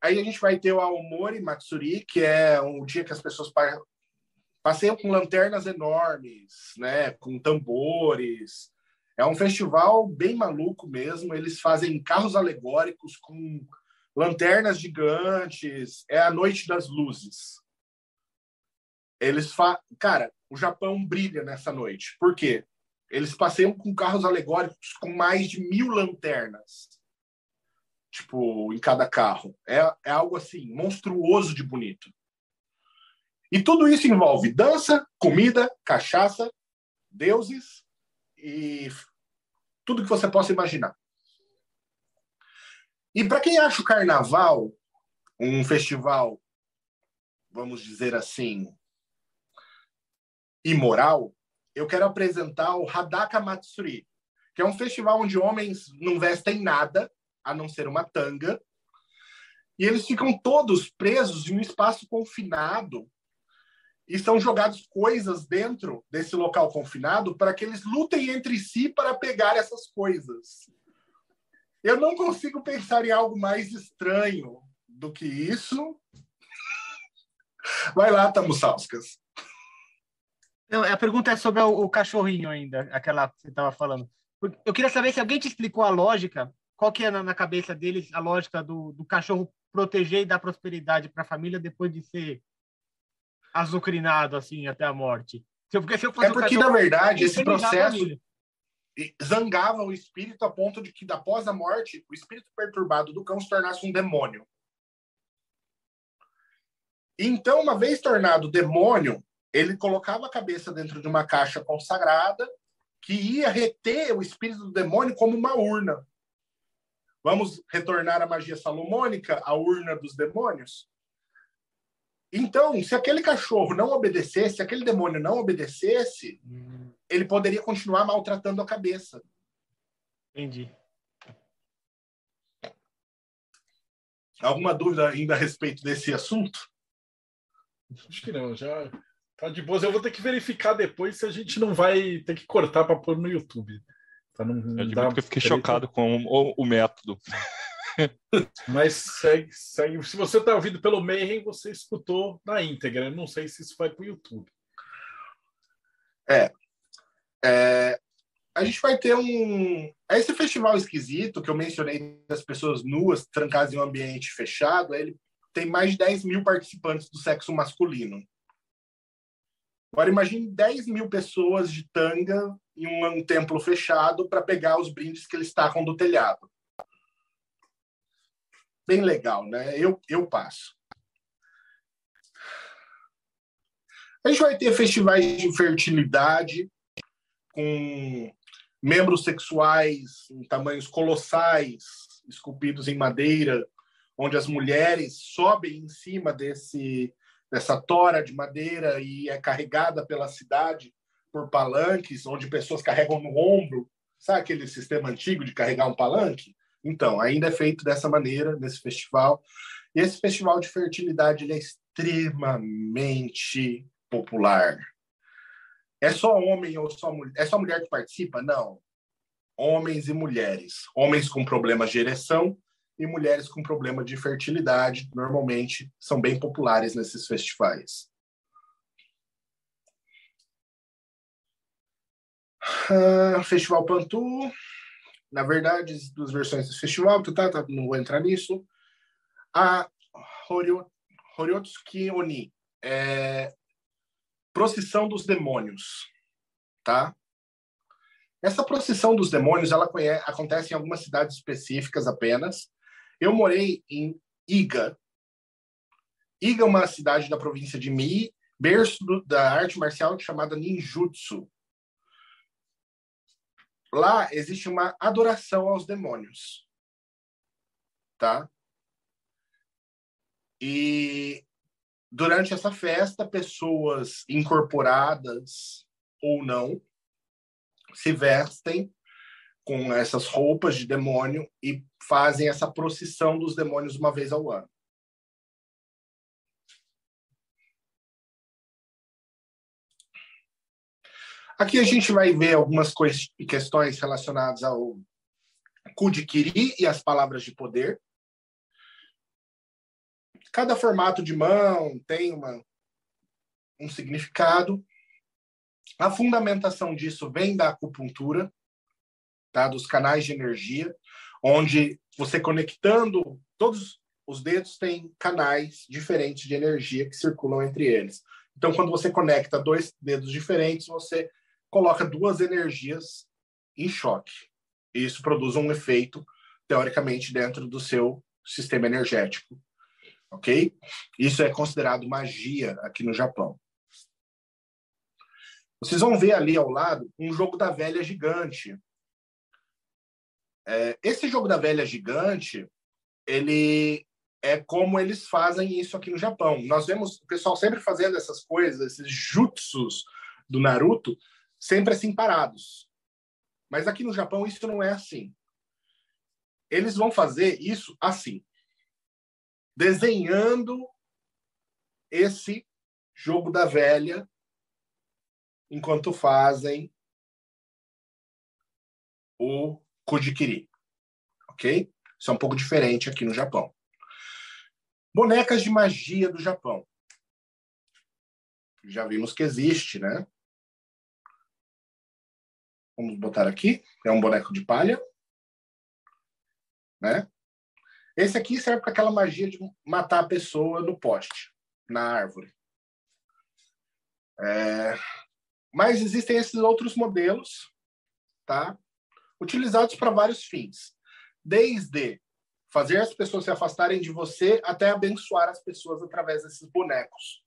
Aí a gente vai ter o Aomori Matsuri, que é um dia que as pessoas passeiam com lanternas enormes, né, com tambores, é um festival bem maluco mesmo. Eles fazem carros alegóricos com lanternas gigantes. É a noite das luzes. Eles fa... Cara, o Japão brilha nessa noite. Por quê? Eles passeiam com carros alegóricos com mais de mil lanternas. Tipo, em cada carro. É, é algo assim, monstruoso de bonito. E tudo isso envolve dança, comida, cachaça, deuses e tudo que você possa imaginar. E para quem acha o carnaval um festival, vamos dizer assim, imoral, eu quero apresentar o Hadaka Matsuri, que é um festival onde homens não vestem nada, a não ser uma tanga, e eles ficam todos presos em um espaço confinado e são jogados coisas dentro desse local confinado para que eles lutem entre si para pegar essas coisas. Eu não consigo pensar em algo mais estranho do que isso. Vai lá, Tamussauskas. A pergunta é sobre o, cachorrinho ainda, aquela que você estava falando. Eu queria saber se alguém te explicou a lógica, qual que é na cabeça deles a lógica do, do cachorro proteger e dar prosperidade para a família depois de ser azucrinado assim até a morte. Porque se eu fosse é porque, cachorro, na verdade, esse processo zangava o espírito a ponto de que, após a morte, o espírito perturbado do cão se tornasse um demônio. Então, uma vez tornado demônio, ele colocava a cabeça dentro de uma caixa consagrada que ia reter o espírito do demônio como uma urna. Vamos retornar à magia salomônica, a urna dos demônios? Então, se aquele cachorro não obedecesse, se aquele demônio não obedecesse, hum. ele poderia continuar maltratando a cabeça. Entendi. Alguma dúvida ainda a respeito desse assunto? Acho que não, já tá de boas. Eu vou ter que verificar depois se a gente não vai ter que cortar para pôr no YouTube. Tá, não, eu, eu fiquei treta. chocado com o, o método. Mas segue, segue. Se você está ouvindo pelo Mayhem, você escutou na íntegra. Eu não sei se isso vai para o YouTube. É, é, A gente vai ter um. Esse festival esquisito que eu mencionei das pessoas nuas, trancadas em um ambiente fechado, ele tem mais de 10 mil participantes do sexo masculino. Agora imagine 10 mil pessoas de tanga em um, um templo fechado para pegar os brindes que eles tacam do telhado bem legal, né? Eu, eu passo. A gente vai ter festivais de fertilidade com membros sexuais em tamanhos colossais, esculpidos em madeira, onde as mulheres sobem em cima desse dessa tora de madeira e é carregada pela cidade por palanques, onde pessoas carregam no ombro. Sabe aquele sistema antigo de carregar um palanque? Então, ainda é feito dessa maneira, nesse festival. E esse festival de fertilidade é extremamente popular. É só homem ou só mulher? É só mulher que participa? Não. Homens e mulheres. Homens com problemas de ereção e mulheres com problema de fertilidade, normalmente são bem populares nesses festivais. Uh, Festival Pantu, na verdade, duas versões desse festival, tá, tá, não vou entrar nisso. A Horiotsuki Oni, é procissão dos demônios, tá? Essa procissão dos demônios, ela conhece, acontece em algumas cidades específicas apenas. Eu morei em Iga. Iga é uma cidade da província de Mie, berço do, da arte marcial chamada ninjutsu. Lá existe uma adoração aos demônios, tá? E durante essa festa, pessoas incorporadas ou não se vestem com essas roupas de demônio e fazem essa procissão dos demônios uma vez ao ano. Aqui a gente vai ver algumas questões relacionadas ao Kudikiri e as palavras de poder. Cada formato de mão tem uma, um significado. A fundamentação disso vem da acupuntura, tá? dos canais de energia, onde você conectando todos os dedos têm canais diferentes de energia que circulam entre eles. Então, quando você conecta dois dedos diferentes, você coloca duas energias em choque. Isso produz um efeito, teoricamente, dentro do seu sistema energético. Ok? Isso é considerado magia aqui no Japão. Vocês vão ver ali ao lado um jogo da velha gigante. É, esse jogo da velha gigante, ele é como eles fazem isso aqui no Japão. Nós vemos o pessoal sempre fazendo essas coisas, esses jutsus do Naruto, sempre assim parados. Mas aqui no Japão isso não é assim. Eles vão fazer isso assim, desenhando esse jogo da velha enquanto fazem o Kujikiri. Ok? Isso é um pouco diferente aqui no Japão. Bonecas de magia do Japão. Já vimos que existe, né? Vamos botar aqui. É um boneco de palha. Né? Esse aqui serve para aquela magia de matar a pessoa no poste, na árvore. É, mas existem esses outros modelos, tá? Utilizados para vários fins. Desde fazer as pessoas se afastarem de você até abençoar as pessoas através desses bonecos.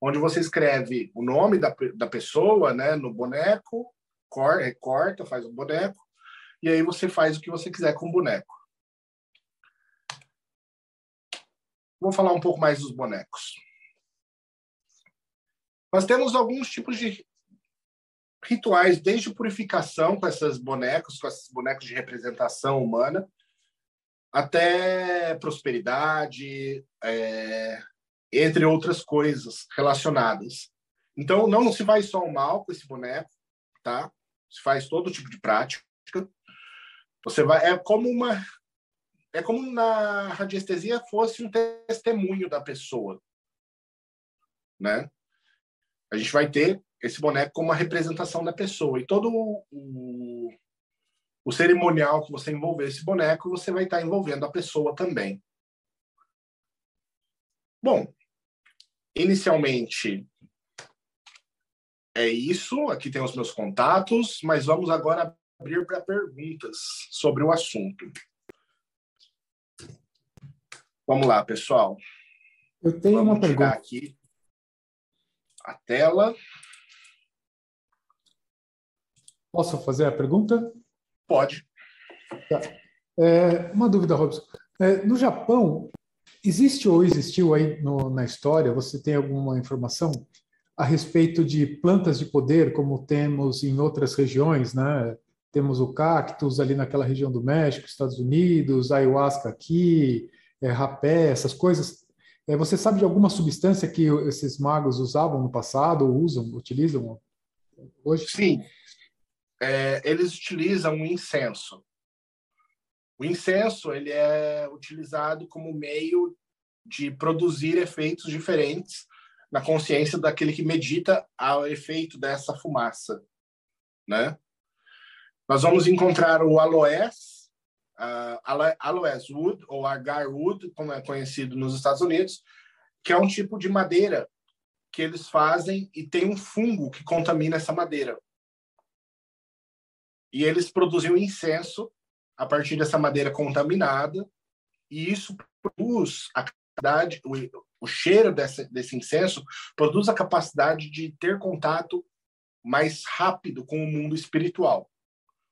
Onde você escreve o nome da, da pessoa né, no boneco, cor, recorta, faz o boneco, e aí você faz o que você quiser com o boneco. Vou falar um pouco mais dos bonecos. Nós temos alguns tipos de rituais, desde purificação com esses bonecos, com esses bonecos de representação humana, até prosperidade, é, entre outras coisas relacionadas. Então, não se faz só o mal com esse boneco, tá? Se faz todo tipo de prática. Você vai é como uma é como na radiestesia fosse um testemunho da pessoa, né? A gente vai ter esse boneco como uma representação da pessoa. E todo o, o cerimonial que você envolver esse boneco, você vai estar envolvendo a pessoa também. Bom, inicialmente é isso. Aqui tem os meus contatos, mas vamos agora abrir para perguntas sobre o assunto. Vamos lá, pessoal. Eu tenho vamos uma pergunta. aqui a tela. Posso fazer a pergunta? Pode. Tá. É, uma dúvida, Robson. É, no Japão, existe ou existiu aí no, na história, você tem alguma informação a respeito de plantas de poder, como temos em outras regiões, né? Temos o cactus ali naquela região do México, Estados Unidos, ayahuasca aqui, é, rapé, essas coisas. É, você sabe de alguma substância que esses magos usavam no passado, ou usam, utilizam hoje? Sim, é, eles utilizam o incenso. O incenso ele é utilizado como meio de produzir efeitos diferentes na consciência daquele que medita ao efeito dessa fumaça, né? Nós vamos encontrar o aloés uh, aloes wood, ou agar wood, como é conhecido nos Estados Unidos, que é um tipo de madeira que eles fazem e tem um fungo que contamina essa madeira. E eles produziam incenso a partir dessa madeira contaminada, e isso produz a o, cheiro desse, desse incenso produz a capacidade de ter contato mais rápido com o mundo espiritual.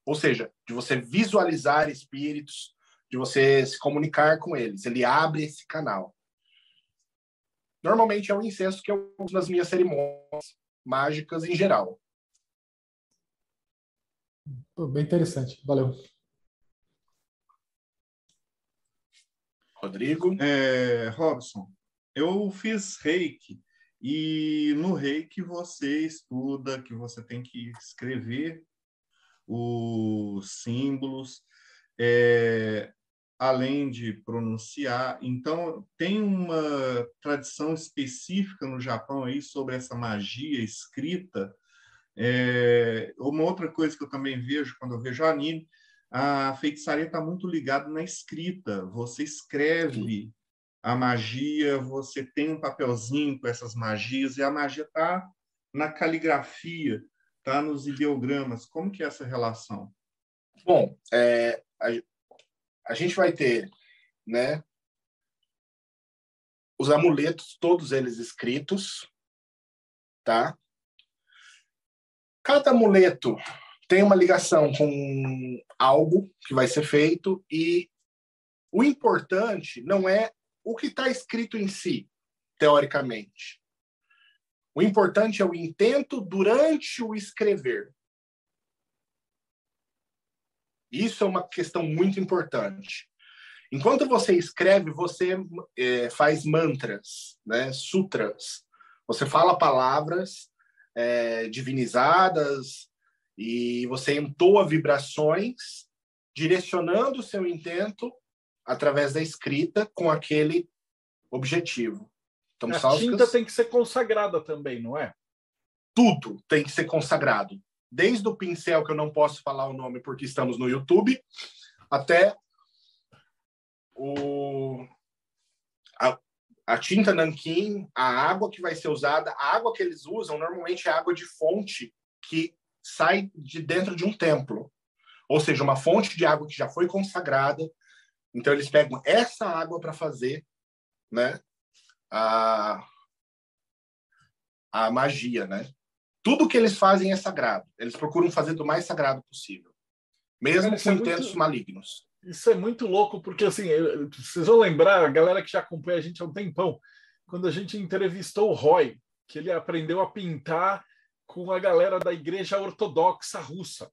Ou seja, de você visualizar espíritos, de você se comunicar com eles. Ele abre esse canal. Normalmente é o incenso que eu uso nas minhas cerimônias mágicas em geral. Bem interessante. Valeu. Rodrigo? É, Robson, eu fiz reiki e no reiki você estuda que você tem que escrever os símbolos, é, além de pronunciar. Então, tem uma tradição específica no Japão aí sobre essa magia escrita. É, uma outra coisa que eu também vejo quando eu vejo anime, a feitiçaria está muito ligada na escrita. Você escreve a magia, você tem um papelzinho com essas magias, e a magia está na caligrafia está nos ideogramas. Como que é essa relação? Bom, é, a, a gente vai ter, né, os amuletos, todos eles escritos, tá? Cada amuleto tem uma ligação com algo que vai ser feito e o importante não é o que está escrito em si, teoricamente. O importante é o intento durante o escrever. Isso é uma questão muito importante. Enquanto você escreve, você é, faz mantras, né, sutras. Você fala palavras é, divinizadas e você entoa vibrações, direcionando o seu intento através da escrita com aquele objetivo. Então, a sáusicas, tinta tem que ser consagrada também, não é? Tudo tem que ser consagrado. Desde o pincel, que eu não posso falar o nome porque estamos no YouTube, até o, a, a tinta nanquim, a água que vai ser usada, a água que eles usam normalmente é água de fonte que sai de dentro de um templo. Ou seja, uma fonte de água que já foi consagrada. Então, eles pegam essa água para fazer né, a, a magia, né? Tudo que eles fazem é sagrado. Eles procuram fazer do mais sagrado possível, mesmo Cara, com é intentos muito, malignos. Isso é muito louco, porque assim, eu, vocês vão lembrar, a galera que já acompanha a gente há um tempão, quando a gente entrevistou o Roy, que ele aprendeu a pintar com a galera da Igreja Ortodoxa Russa.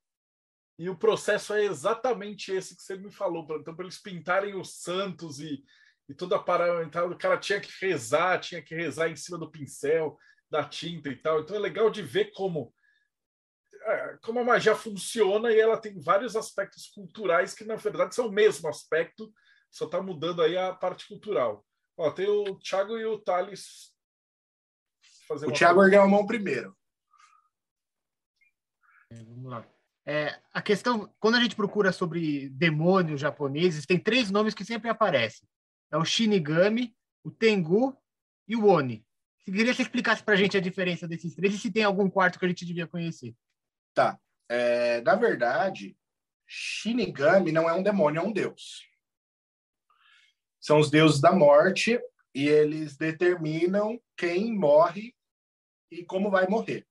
E o processo é exatamente esse que você me falou. Então, para eles pintarem os santos e, e toda a parada, o cara tinha que rezar, tinha que rezar em cima do pincel, da tinta e tal. Então é legal de ver como é, como a magia funciona e ela tem vários aspectos culturais que na verdade são o mesmo aspecto, só está mudando aí a parte cultural. Ó, tem o Thiago e o Thales. o Thiago ergueu a mão primeiro. É, vamos lá. É, a questão, quando a gente procura sobre demônios japoneses, tem três nomes que sempre aparecem é o Shinigami, o Tengu e o Oni. Queria que você explicasse para a gente a diferença desses três e se tem algum quarto que a gente devia conhecer. Tá. É, na verdade, Shinigami não é um demônio, é um deus. São os deuses da morte e eles determinam quem morre e como vai morrer.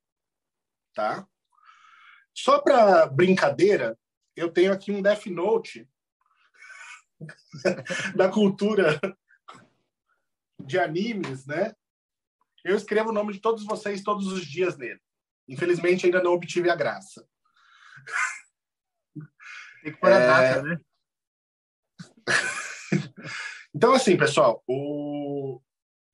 Tá? Só para brincadeira, eu tenho aqui um Death Note da cultura de animes, né? Eu escrevo o nome de todos vocês todos os dias nele. Infelizmente, ainda não obtive a graça. Tem que pôr a é... data, né? então, assim, pessoal, o...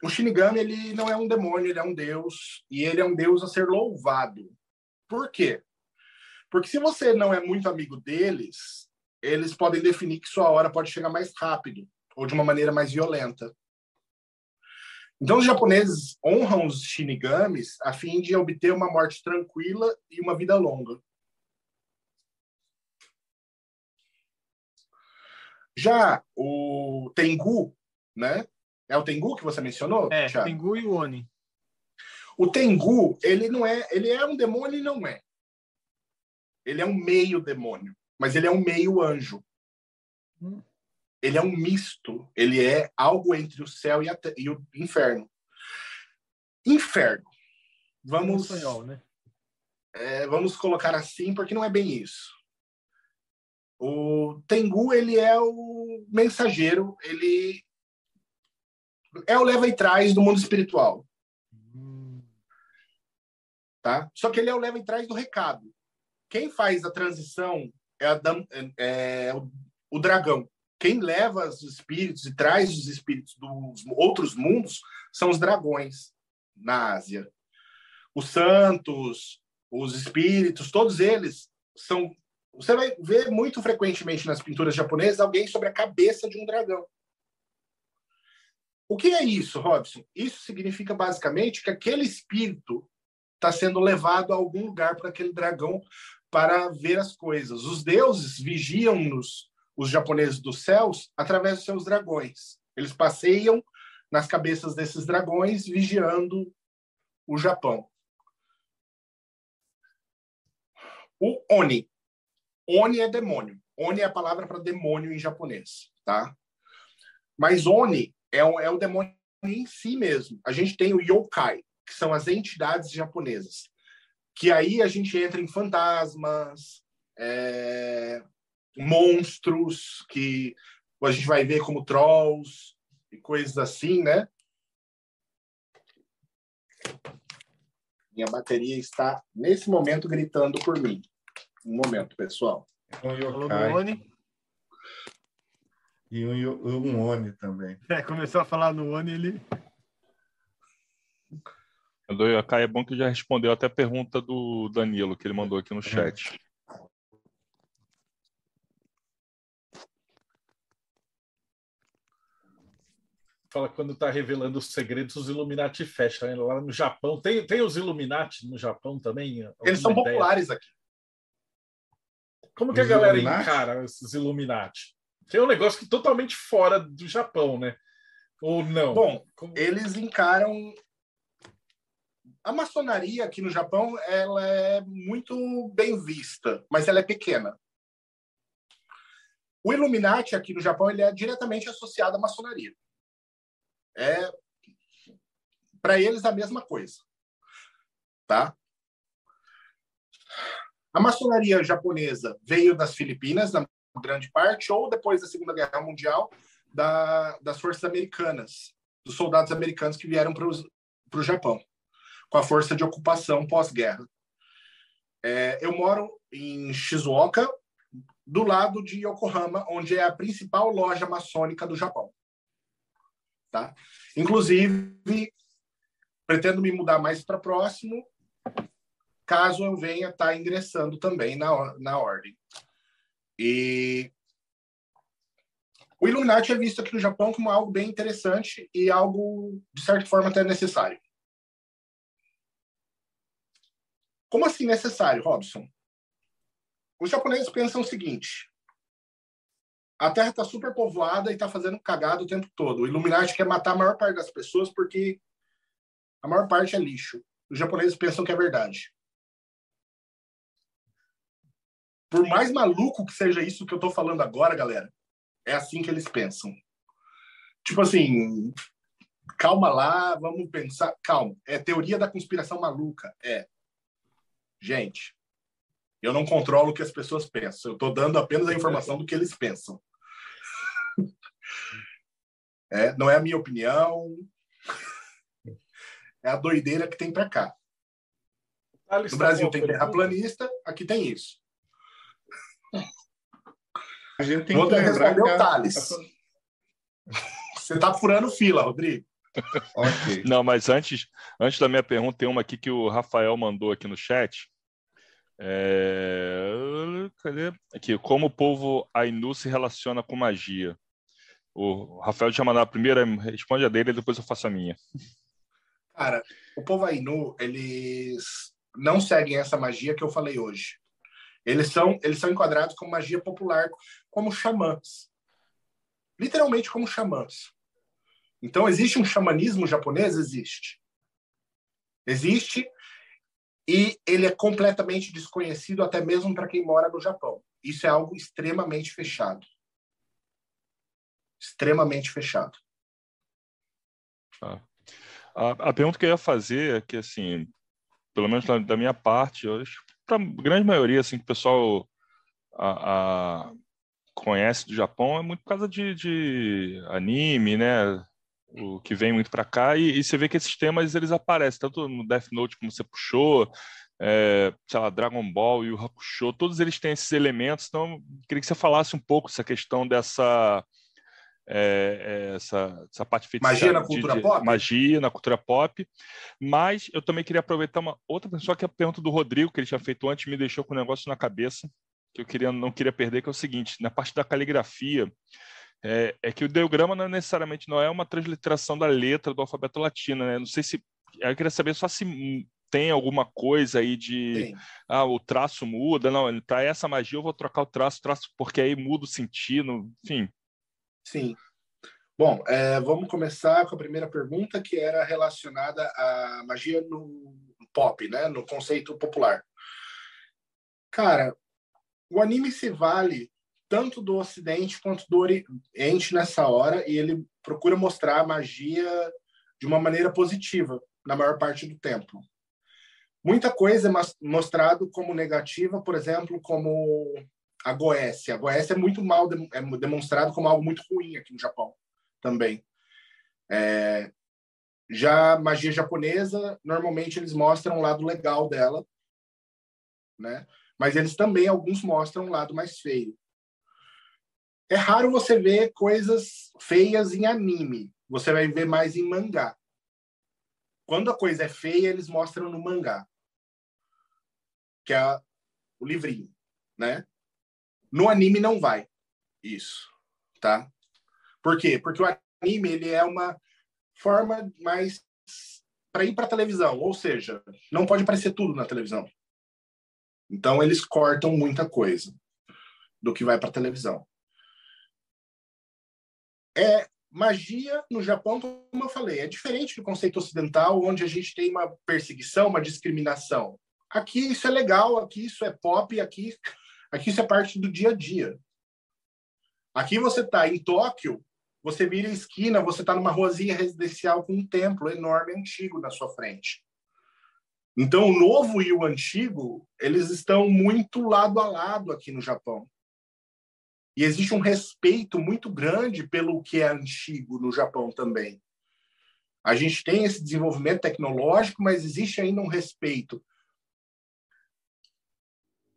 o Shinigami ele não é um demônio, ele é um deus, e ele é um deus a ser louvado. Por quê? Porque se você não é muito amigo deles, eles podem definir que sua hora pode chegar mais rápido ou de uma maneira mais violenta. Então, os japoneses honram os shinigamis a fim de obter uma morte tranquila e uma vida longa. Já o Tengu, né? É o Tengu que você mencionou? É, Thiago? Tengu e o Oni. O Tengu, ele não é, ele é um demônio e não é. Ele é um meio demônio, mas ele é um meio anjo. Hum. Ele é um misto, ele é algo entre o céu e, e o inferno. Inferno. Vamos espanhol, né? é, vamos colocar assim, porque não é bem isso. O Tengu, ele é o mensageiro, ele é o leva e traz do mundo espiritual, tá? Só que ele é o leva e traz do recado. Quem faz a transição é, a é- é o dragão. Quem leva os espíritos e traz os espíritos dos outros mundos são os dragões na Ásia. Os santos, os espíritos, todos eles são. Você vai ver muito frequentemente nas pinturas japonesas alguém sobre a cabeça de um dragão. O que é isso, Robson? Isso significa basicamente que aquele espírito está sendo levado a algum lugar para aquele dragão para ver as coisas. Os deuses vigiam-nos, os japoneses dos céus, através dos seus dragões. Eles passeiam nas cabeças desses dragões, vigiando o Japão. O Oni. Oni é demônio. Oni é a palavra para demônio em japonês, tá? Mas Oni é o, é o demônio em si mesmo. A gente tem o yokai, que são as entidades japonesas. Que aí a gente entra em fantasmas, é, monstros, que a gente vai ver como trolls e coisas assim, né? Minha bateria está, nesse momento, gritando por mim. Um momento, pessoal. Um yokai Oni. e um, um oni também. É, começou a falar no Oni, ele. O do Yokai é bom que já respondeu até a pergunta do Danilo, que ele mandou aqui no chat. Fala quando está revelando os segredos, os Illuminati fecham. né? Lá no Japão, tem, tem os Illuminati no Japão também? Eles são ideia? populares aqui. Como que a Os galera Illuminati? encara esses Illuminati? Tem um negócio que totalmente fora do Japão, né? Ou não? Bom, Como- eles encaram a maçonaria aqui no Japão ela é muito bem vista mas ela é pequena. O Illuminati aqui no Japão ele é diretamente associado à maçonaria. É para eles a mesma coisa tá? A maçonaria japonesa veio das Filipinas na grande parte ou depois da Segunda Guerra Mundial da, das forças americanas dos soldados americanos que vieram para o Japão com a força de ocupação pós-guerra. É, eu moro em Shizuoka, do lado de Yokohama, onde é a principal loja maçônica do Japão. Tá? Inclusive, pretendo me mudar mais para próximo, caso eu venha estar ingressando também na, na ordem. E o Illuminati é visto aqui no Japão como algo bem interessante e algo, de certa forma, até necessário. Como assim necessário, Robson? Os japoneses pensam o seguinte: a Terra está super povoada e está fazendo cagada o tempo todo. O Illuminati quer matar a maior parte das pessoas porque a maior parte é lixo. Os japoneses pensam que é verdade. Por mais maluco que seja isso que eu estou falando agora, galera, é assim que eles pensam. Tipo assim, calma lá, vamos pensar. Calma, é teoria da conspiração maluca. É. Gente, eu não controlo o que as pessoas pensam. Eu estou dando apenas a informação do que eles pensam. É, não é a minha opinião. É a doideira que tem para cá. Thales, No tá Brasil tem terraplanista, aqui tem isso. A gente tem Vou que lembrar responder que a- Thales. Você está furando fila, Rodrigo. Ok. Não, mas antes, antes da minha pergunta, tem uma aqui que o Rafael mandou aqui no chat. É... Cadê? Aqui, como o povo Ainu se relaciona com magia? O Rafael tinha mandado a primeira, responde a dele e depois eu faço a minha. Cara, o povo Ainu, eles não seguem essa magia que eu falei hoje. Eles são, eles são enquadrados como magia popular, como xamãs. literalmente como xamãs. Então, existe um xamanismo japonês? Existe. Existe, e ele é completamente desconhecido até mesmo para quem mora no Japão. Isso é algo extremamente fechado. Extremamente fechado. Ah. A, a, pergunta que eu ia fazer é que, assim, pelo menos da, minha parte, eu acho para a grande maioria, assim, que o pessoal a, a, conhece do Japão é muito por causa de, de anime, né? O que vem muito para cá e, e, você vê que esses temas eles aparecem tanto no Death Note como você puxou, é, sei lá, Dragon Ball e o Hakusho, todos eles têm esses elementos. Então, queria que você falasse um pouco essa questão dessa é, é, essa, essa parte feita magia na cultura de, pop magia na cultura pop mas eu também queria aproveitar uma outra pessoa que é a pergunta do Rodrigo que ele tinha feito antes me deixou com um negócio na cabeça que eu queria não queria perder que é o seguinte na parte da caligrafia é, é que o ideograma não é necessariamente não é uma transliteração da letra do alfabeto latino né não sei se eu queria saber só se tem alguma coisa aí de ah, o traço muda, não, para essa magia eu vou trocar o traço, traço porque aí muda o sentido, enfim. Sim. Bom, é, vamos começar com a primeira pergunta, que era relacionada à magia no pop, né? no conceito popular. Cara, o anime se vale tanto do Ocidente quanto do Oriente nessa hora, e ele procura mostrar a magia de uma maneira positiva, na maior parte do tempo. Muita coisa é mostrado como negativa, por exemplo, como a Goécia. A Goécia é muito mal é demonstrado como algo muito ruim aqui no Japão também. É, já magia japonesa, normalmente eles mostram o lado legal dela, né? Mas eles também alguns mostram o lado mais feio. É raro você ver coisas feias em anime. Você vai ver mais em mangá. Quando a coisa é feia, eles mostram no mangá, que é o livrinho, né? No anime não vai isso, tá? Por quê? Porque o anime ele é uma forma mais para ir para televisão, ou seja, não pode aparecer tudo na televisão. Então eles cortam muita coisa do que vai para televisão. É magia no Japão, como eu falei, é diferente do conceito ocidental, onde a gente tem uma perseguição, uma discriminação. Aqui isso é legal, aqui isso é pop, aqui Aqui isso é parte do dia a dia. Aqui você está em Tóquio, você vira a esquina, você está numa ruazinha residencial com um templo enorme antigo na sua frente. Então, o novo e o antigo, eles estão muito lado a lado aqui no Japão. E existe um respeito muito grande pelo que é antigo no Japão também. A gente tem esse desenvolvimento tecnológico, mas existe ainda um respeito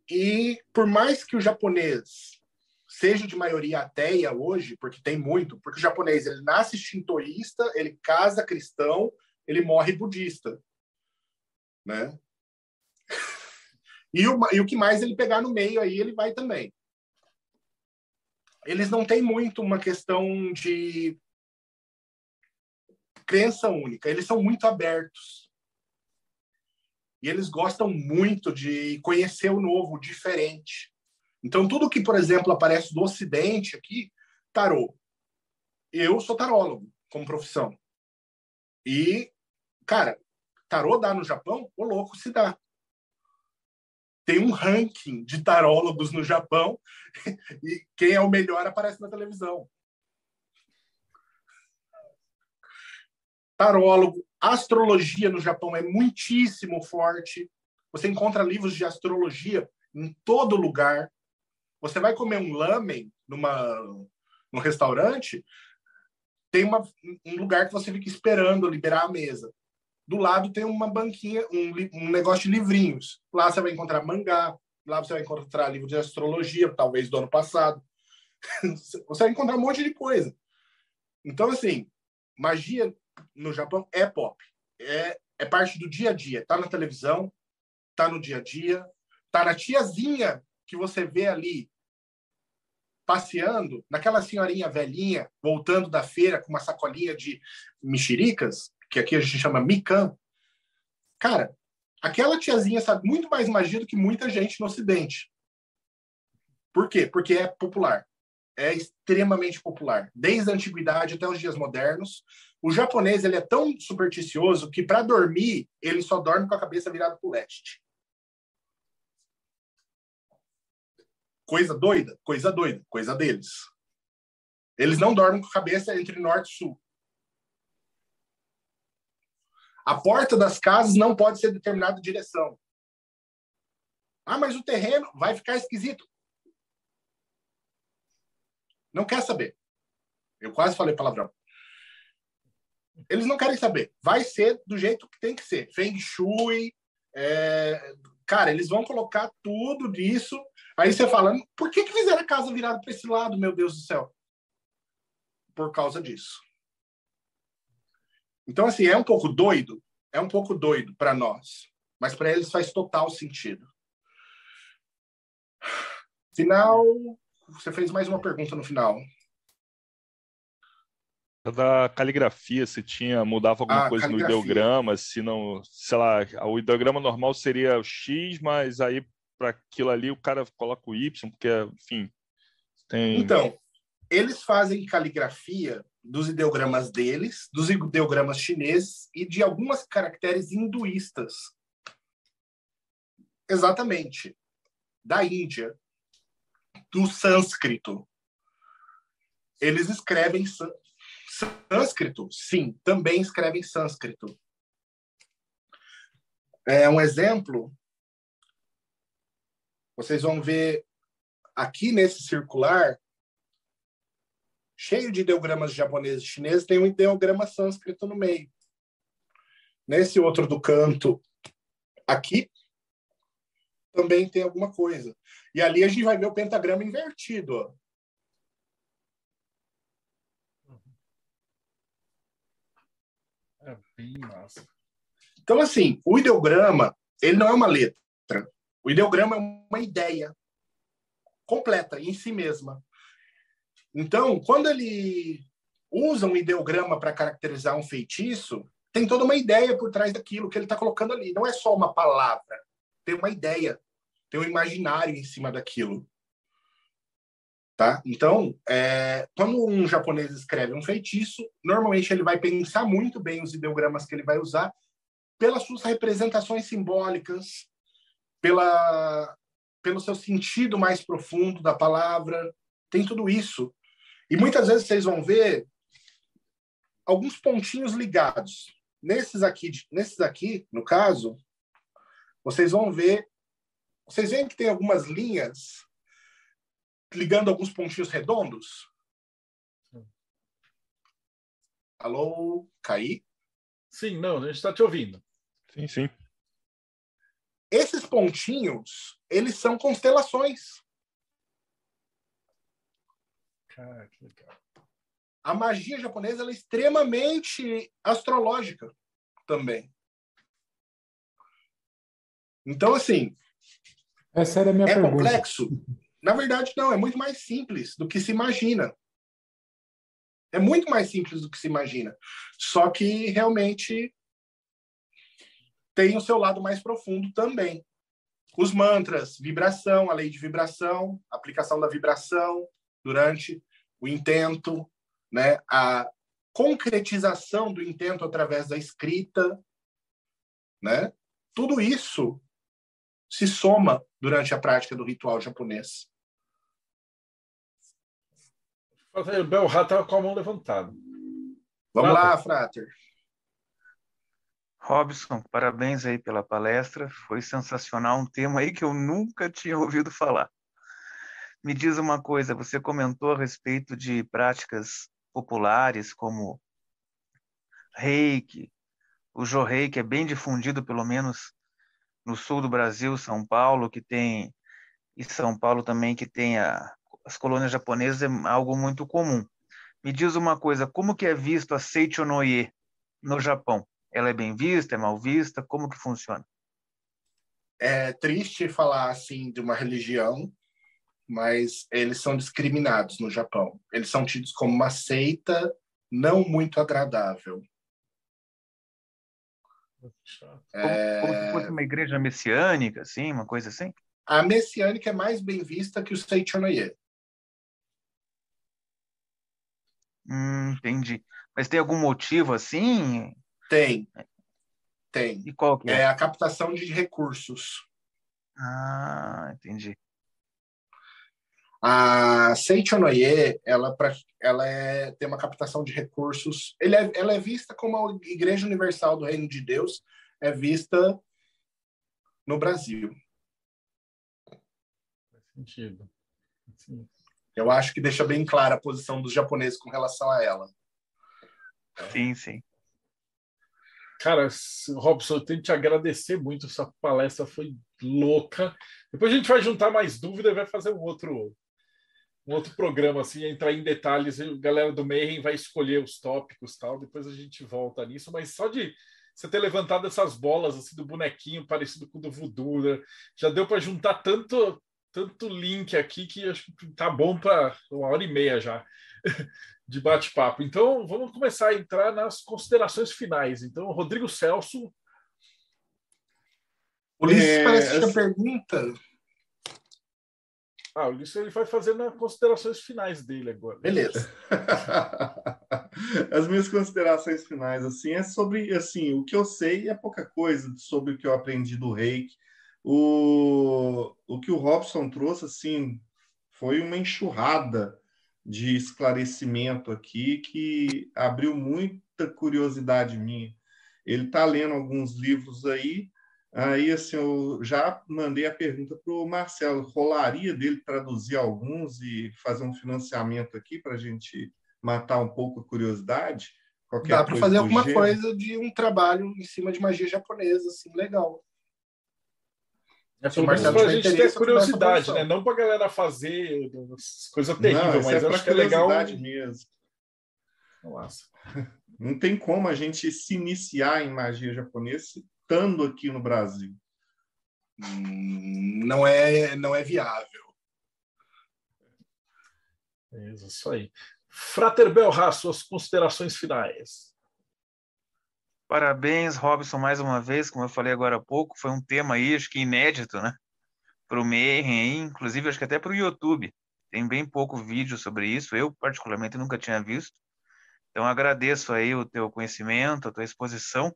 e por mais que o japonês seja de maioria ateia hoje, porque tem muito, porque o japonês ele nasce shintoísta, ele casa cristão, ele morre budista, né? E o, e o que mais ele pegar no meio aí, ele vai também. Eles não têm muito uma questão de crença única, eles são muito abertos. E eles gostam muito de conhecer o novo, o diferente. Então, tudo que, por exemplo, aparece do Ocidente aqui, tarô. Eu sou tarólogo como profissão. E, cara, tarô dá no Japão? O louco se dá. Tem um ranking de tarólogos no Japão e quem é o melhor aparece na televisão. tarólogo, astrologia no Japão é muitíssimo forte. Você encontra livros de astrologia em todo lugar. Você vai comer um lamen numa num restaurante, tem uma, um lugar que você fica esperando liberar a mesa. Do lado tem uma banquinha, um, um negócio de livrinhos. Lá você vai encontrar mangá, lá você vai encontrar livro de astrologia, talvez do ano passado. você vai encontrar um monte de coisa. Então, assim, magia no Japão é pop. É, é parte do dia a dia. Tá na televisão, tá no dia a dia, tá na tiazinha que você vê ali passeando, naquela senhorinha velhinha voltando da feira com uma sacolinha de mexericas, que aqui a gente chama mikan. Cara, aquela tiazinha sabe muito mais magia do que muita gente no Ocidente. Por quê? Porque é popular. é extremamente popular, desde a antiguidade até os dias modernos. O japonês ele é tão supersticioso que para dormir ele só dorme com a cabeça virada para o leste. Coisa doida, coisa doida, coisa deles. Eles não dormem com a cabeça entre norte e sul. A porta das casas não pode ser determinada direção. Ah, mas o terreno vai ficar esquisito. Não quer saber. Eu quase falei palavrão. Eles não querem saber. Vai ser do jeito que tem que ser. Feng Shui. É... Cara, eles vão colocar tudo disso. Aí você fala, por que, que fizeram a casa virada para esse lado, meu Deus do céu? Por causa disso. Então, assim, é um pouco doido. É um pouco doido para nós. Mas para eles faz total sentido. Final, você fez mais uma pergunta no final. Da caligrafia, se tinha, mudava alguma Ah, coisa no caligrafia. ideograma, se não, sei lá, o ideograma normal seria o X, mas aí para aquilo ali o cara coloca o Y, porque, enfim, tem. Então, eles fazem caligrafia dos ideogramas deles, dos ideogramas chineses e de algumas caracteres hinduístas. Exatamente. Da Índia, do sânscrito. Eles escrevem sân- sânscrito? Sim, também escrevem sânscrito. É um exemplo. Vocês vão ver aqui nesse circular cheio de ideogramas japoneses e chineses, tem um ideograma sânscrito no meio. Nesse outro do canto, aqui, também tem alguma coisa. E ali a gente vai ver o pentagrama invertido. Ó. É bem massa. Então, assim, o ideograma, ele não é uma letra. O ideograma é uma ideia completa em si mesma. Então, quando ele usa um ideograma para caracterizar um feitiço, tem toda uma ideia por trás daquilo que ele está colocando ali. Não é só uma palavra, tem uma ideia, tem um imaginário em cima daquilo. Tá? Então, é, quando um japonês escreve um feitiço, normalmente ele vai pensar muito bem os ideogramas que ele vai usar pelas suas representações simbólicas, pela, pelo seu sentido mais profundo da palavra, tem tudo isso. E muitas vezes vocês vão ver alguns pontinhos ligados. Nesses aqui, nesses aqui, no caso, vocês vão ver, vocês veem que tem algumas linhas ligando alguns pontinhos redondos? Alô, Caí? Sim, não, a gente está te ouvindo. Sim, sim. Esses pontinhos, eles são constelações. Cara, que legal. A magia japonesa é extremamente astrológica também. Então, assim, Essa era a minha é pergunta. complexo? Na verdade, não. É muito mais simples do que se imagina. É muito mais simples do que se imagina. Só que realmente tem o seu lado mais profundo também. Os mantras, vibração, a lei de vibração, aplicação da vibração durante o intento, né? a concretização do intento através da escrita, né? Tudo isso se soma durante a prática do ritual japonês. O Belrá estava com a mão levantada. Vamos Frater. lá, Frater. Robson, parabéns aí pela palestra. Foi sensacional, um tema aí que eu nunca tinha ouvido falar. Me diz uma coisa, você comentou a respeito de práticas populares como reiki, o jorei, que é bem difundido, pelo menos no sul do Brasil, São Paulo, que tem, e São Paulo também, que tem a, as colônias japonesas, é algo muito comum. Me diz uma coisa, como que é visto a Seichonoye no Japão? Ela é bem vista, é mal vista? Como que funciona? É triste falar assim de uma religião, mas eles são discriminados no Japão. Eles são tidos como uma seita não muito agradável. Como, É, como se fosse uma igreja messiânica, assim, uma coisa assim? A messiânica é mais bem vista que o Seichonoye. Hum, entendi. Mas tem algum motivo assim? Tem. Tem. E qual que é? É a captação de recursos. Ah, entendi. A Seichonoye, ela, pra- ela é, tem uma captação de recursos. Ele é- ela é vista como a Igreja Universal do Reino de Deus, é vista no Brasil. Faz sentido. Sim. Eu acho que deixa bem clara a posição dos japoneses com relação a ela. Sim, sim. Cara, Robson, eu tenho que te agradecer muito. Essa palestra foi louca. Depois a gente vai juntar mais dúvida e vai fazer um outro, um outro programa, assim, entrar em detalhes. A galera do Mayhem vai escolher os tópicos e tal. Depois a gente volta nisso. Mas só de você ter levantado essas bolas assim do bonequinho parecido com o do Voodoo, né? já deu para juntar tanto tanto link aqui que acho que tá bom para uma hora e meia já de bate-papo. Então, vamos começar a entrar nas considerações finais. Então, Rodrigo Celso, Ulisses É, parece que assim- pergunta. Ah, o Ulisses ele vai fazendo as considerações finais dele agora. Beleza. As minhas considerações finais assim é sobre assim o que eu sei é pouca coisa sobre o que eu aprendi do Reiki. O, o que o Robson trouxe assim foi uma enxurrada de esclarecimento aqui que abriu muita curiosidade minha. Ele está lendo alguns livros aí. Aí, assim, eu já mandei a pergunta para o Marcelo. Rolaria dele traduzir alguns e fazer um financiamento aqui para a gente matar um pouco a curiosidade? Qualquer Dá para fazer alguma gênero? coisa de um trabalho em cima de magia japonesa, assim, legal. É, Se pelo o menos Marcelo para a gente ter curiosidade, né? Não para a galera fazer coisa terrível, isso mas é eu para acho que é legal. curiosidade mesmo. Nossa. Não tem como a gente se iniciar em magia japonesa estando aqui no Brasil. Hum, Não é, não é viável. É Isso aí. Frater Belra, suas considerações finais. Parabéns, Robson, mais uma vez, como eu falei agora há pouco, foi um tema aí, acho que inédito, né? Para o aí, inclusive acho que até para o YouTube. Tem bem pouco vídeo sobre isso, eu particularmente nunca tinha visto. Então agradeço aí o teu conhecimento, a tua exposição.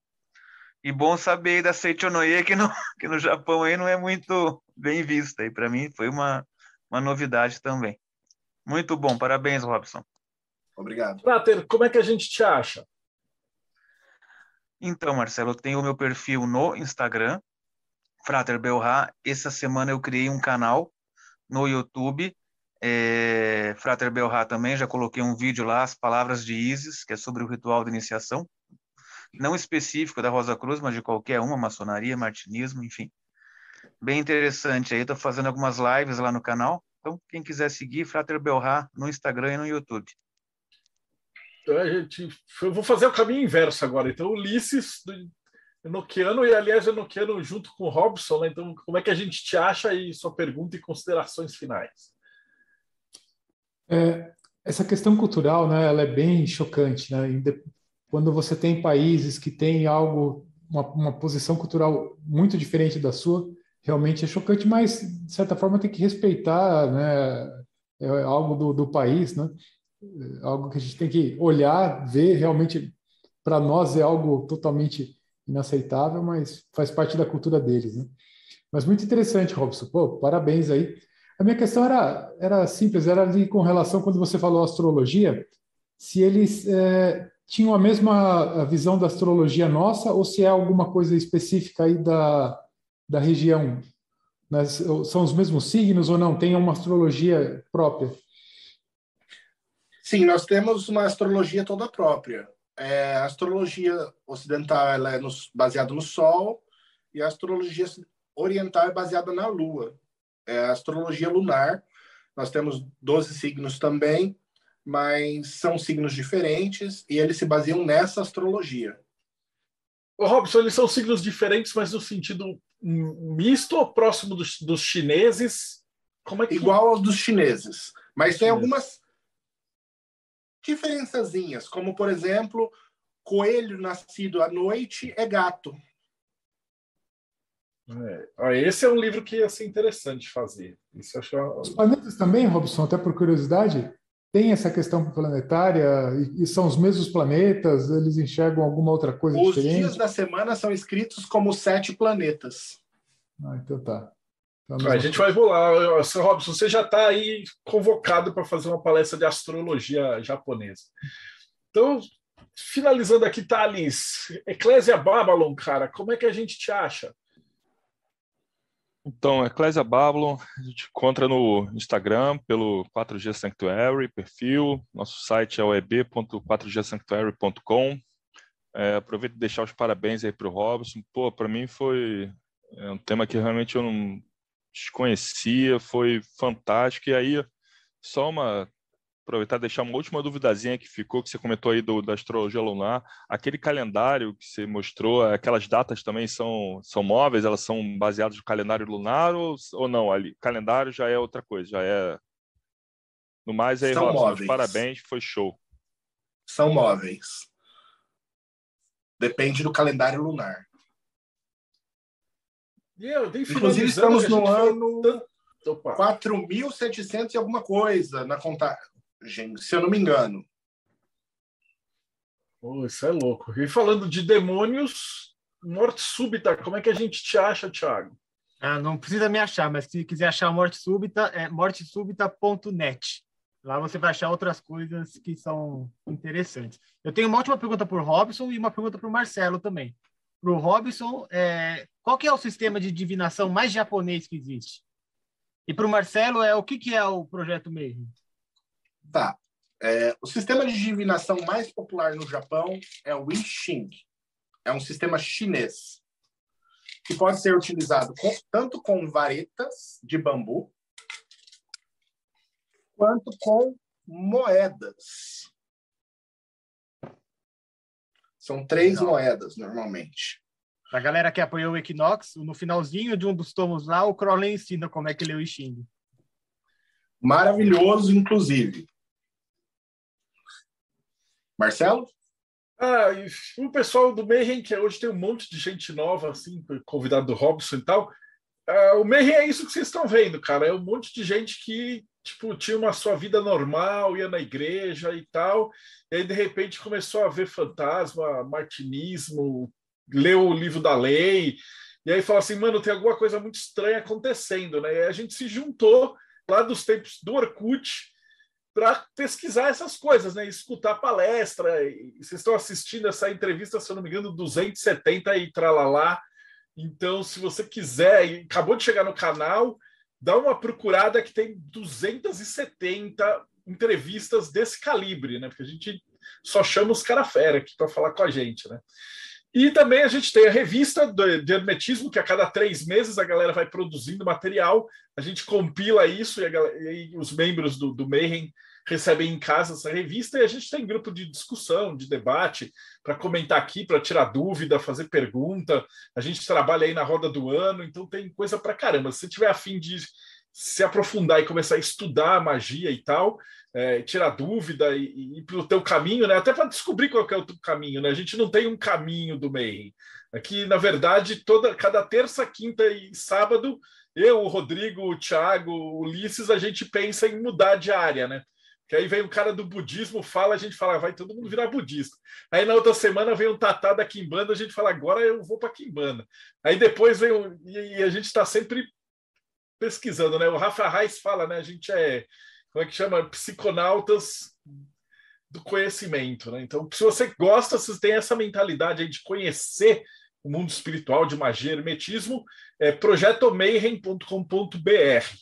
E bom saber aí da Seichonoye, que no, que no Japão aí não é muito bem vista. E para mim foi uma, uma novidade também. Muito bom, parabéns, Robson. Obrigado. Frater, como é que a gente te acha? Então, Marcelo, eu tenho o meu perfil no Instagram, Frater Belra. Essa semana eu criei um canal no YouTube, é, Frater Belra também. Já coloquei um vídeo lá, as palavras de Isis, que é sobre o ritual de iniciação. Não específico da Rosa Cruz, mas de qualquer uma, maçonaria, martinismo, enfim. Bem interessante aí. Estou fazendo algumas lives lá no canal. Então, quem quiser seguir, Frater Belra no Instagram e no YouTube. Então, a gente, eu vou fazer o caminho inverso agora. Então, Ulisses, Enoquiano, e aliás, Enoquiano junto com o Robson, né? Então, como é que a gente te acha aí? Sua pergunta e considerações finais. É, essa questão cultural, né, ela é bem chocante, né? Quando você tem países que têm algo, uma, uma posição cultural muito diferente da sua, realmente é chocante, mas de certa forma tem que respeitar, né? É algo do, do país, né? É algo que a gente tem que olhar, ver realmente para nós é algo totalmente inaceitável, mas faz parte da cultura deles, né? Mas muito interessante, Robson. Pô, parabéns aí. A minha questão era, era simples, era ali com relação quando você falou astrologia, se eles é, tinham a mesma visão da astrologia nossa ou se é alguma coisa específica aí da, da região. São os mesmos signos ou não? Tem uma astrologia própria? Sim, nós temos uma astrologia toda própria. É, a astrologia ocidental ela é baseada no Sol e a astrologia oriental é baseada na Lua. É a astrologia lunar. Nós temos 12 signos também, mas são signos diferentes e eles se baseiam nessa astrologia. Ô, Robson, eles são signos diferentes, mas no sentido misto ou próximo dos, dos chineses? Como é que... Igual aos dos chineses. Mas tem algumas diferençazinhas, como, por exemplo, coelho nascido à noite é gato. É, esse é um livro que ia ser interessante fazer. Isso acho que é... Os planetas também, Robson, até por curiosidade? Tem essa questão planetária e, e, são os mesmos planetas? Eles enxergam alguma outra coisa os diferente? Os dias da semana são escritos como sete planetas. Ah, então tá. Então, a gente vai rolar. Sr. Robson, você já está aí convocado para fazer uma palestra de astrologia japonesa. Então, finalizando aqui, Thales, Eclésia Babylon, cara, como é que a gente te acha? Então, Eclésia Babylon, a gente encontra no Instagram pelo 4G Sanctuary, perfil. Nosso site é o eb.4gsanctuary.com. É, aproveito de deixar os parabéns aí para o Robson. Pô, para mim foi é um tema que realmente eu não desconhecia, foi fantástico. E aí, só uma aproveitar e deixar uma última duvidazinha que ficou, que você comentou aí do, da astrologia lunar. Aquele calendário que você mostrou, aquelas datas também são, são móveis, elas são baseadas no calendário lunar ou, ou não? Ali, calendário já é outra coisa, já é. No mais, aí, são móveis. parabéns, foi show. São móveis. Depende do calendário lunar. Inclusive, estamos no ano 4.700 e alguma coisa na contagem, se eu não me engano. Oh, isso é louco. E falando de demônios, morte súbita, como é que a gente te acha, Thiago? Ah, não precisa me achar, mas se quiser achar morte súbita, é mortesúbita.net. Lá você vai achar outras coisas que são interessantes. Eu tenho uma última pergunta para o Robson e uma pergunta para o Marcelo também. Para o Robson, é, qual que é o sistema de divinação mais japonês que existe? E para o Marcelo, é o que, que é o projeto Mayhem? Tá. É, o sistema de divinação mais popular no Japão é o I Ching. É um sistema chinês que pode ser utilizado com, tanto com varetas de bambu quanto com moedas. São três Não. moedas, normalmente. A galera que apoiou o Equinox, no finalzinho de um dos tomos lá, o Crowley ensina como é que lê o I Ching. Maravilhoso, inclusive. Marcelo? Ah, o pessoal do Mayhem, que hoje tem um monte de gente nova, assim, convidado do Robson e tal. Ah, o Mayhem é isso que vocês estão vendo, cara. É um monte de gente que, tipo, tinha uma sua vida normal, ia na igreja e tal. E aí, de repente, começou a ver fantasma, martinismo, leu o livro da lei. E aí fala assim, mano, tem alguma coisa muito estranha acontecendo, né? E a gente se juntou lá dos tempos do Orkut para pesquisar essas coisas, né? Escutar palestra. E vocês estão assistindo essa entrevista, se eu não me engano, 270 e tralalá. Então, se você quiser, acabou de chegar no canal, dá uma procurada que tem 270 entrevistas desse calibre, né? Porque a gente só chama os cara fera aqui para falar com a gente, né? E também a gente tem a revista de hermetismo, que a cada três meses a galera vai produzindo material, a gente compila isso e, galera, e os membros do, do Mayhem recebem em casa essa revista e a gente tem grupo de discussão, de debate, para comentar aqui, para tirar dúvida, fazer pergunta. A gente trabalha aí na roda do ano, então tem coisa para caramba. Se você tiver afim de se aprofundar e começar a estudar a magia e tal, é, tirar dúvida e, e ir para o teu caminho, né? Até para descobrir qual é o teu caminho, né? A gente não tem um caminho do meio. Aqui, na verdade, toda cada terça, quinta e sábado, eu, o Rodrigo, o Thiago, o Ulisses, a gente pensa em mudar de área, né? Que aí vem um cara do budismo, fala, a gente fala, vai todo mundo virar budista. Aí na outra semana vem um tatá da Kimbanda, a gente fala, agora eu vou para Kimbanda. Aí depois vem um, e, e a gente está sempre pesquisando, né? O Rafa Reis fala, né? A gente é, como é que chama? Psiconautas do conhecimento, né? Então, se você gosta, se tem essa mentalidade aí de conhecer o mundo espiritual, de magia, hermetismo, é projetomayhem.com.br.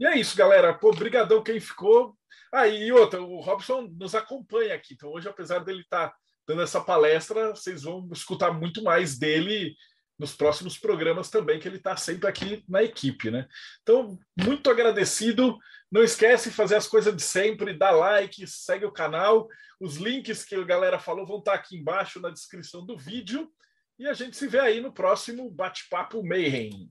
E é isso, galera. Pô, brigadão quem ficou. Ah, e outra, o Robson nos acompanha aqui. Então, hoje, apesar dele estar tá dando essa palestra, vocês vão escutar muito mais dele nos próximos programas também, que ele está sempre aqui na equipe, né? Então, muito agradecido. Não esquece de fazer as coisas de sempre, dá like, segue o canal. Os links que a galera falou vão estar tá aqui embaixo na descrição do vídeo. E a gente se vê aí no próximo Bate-Papo Mayhem.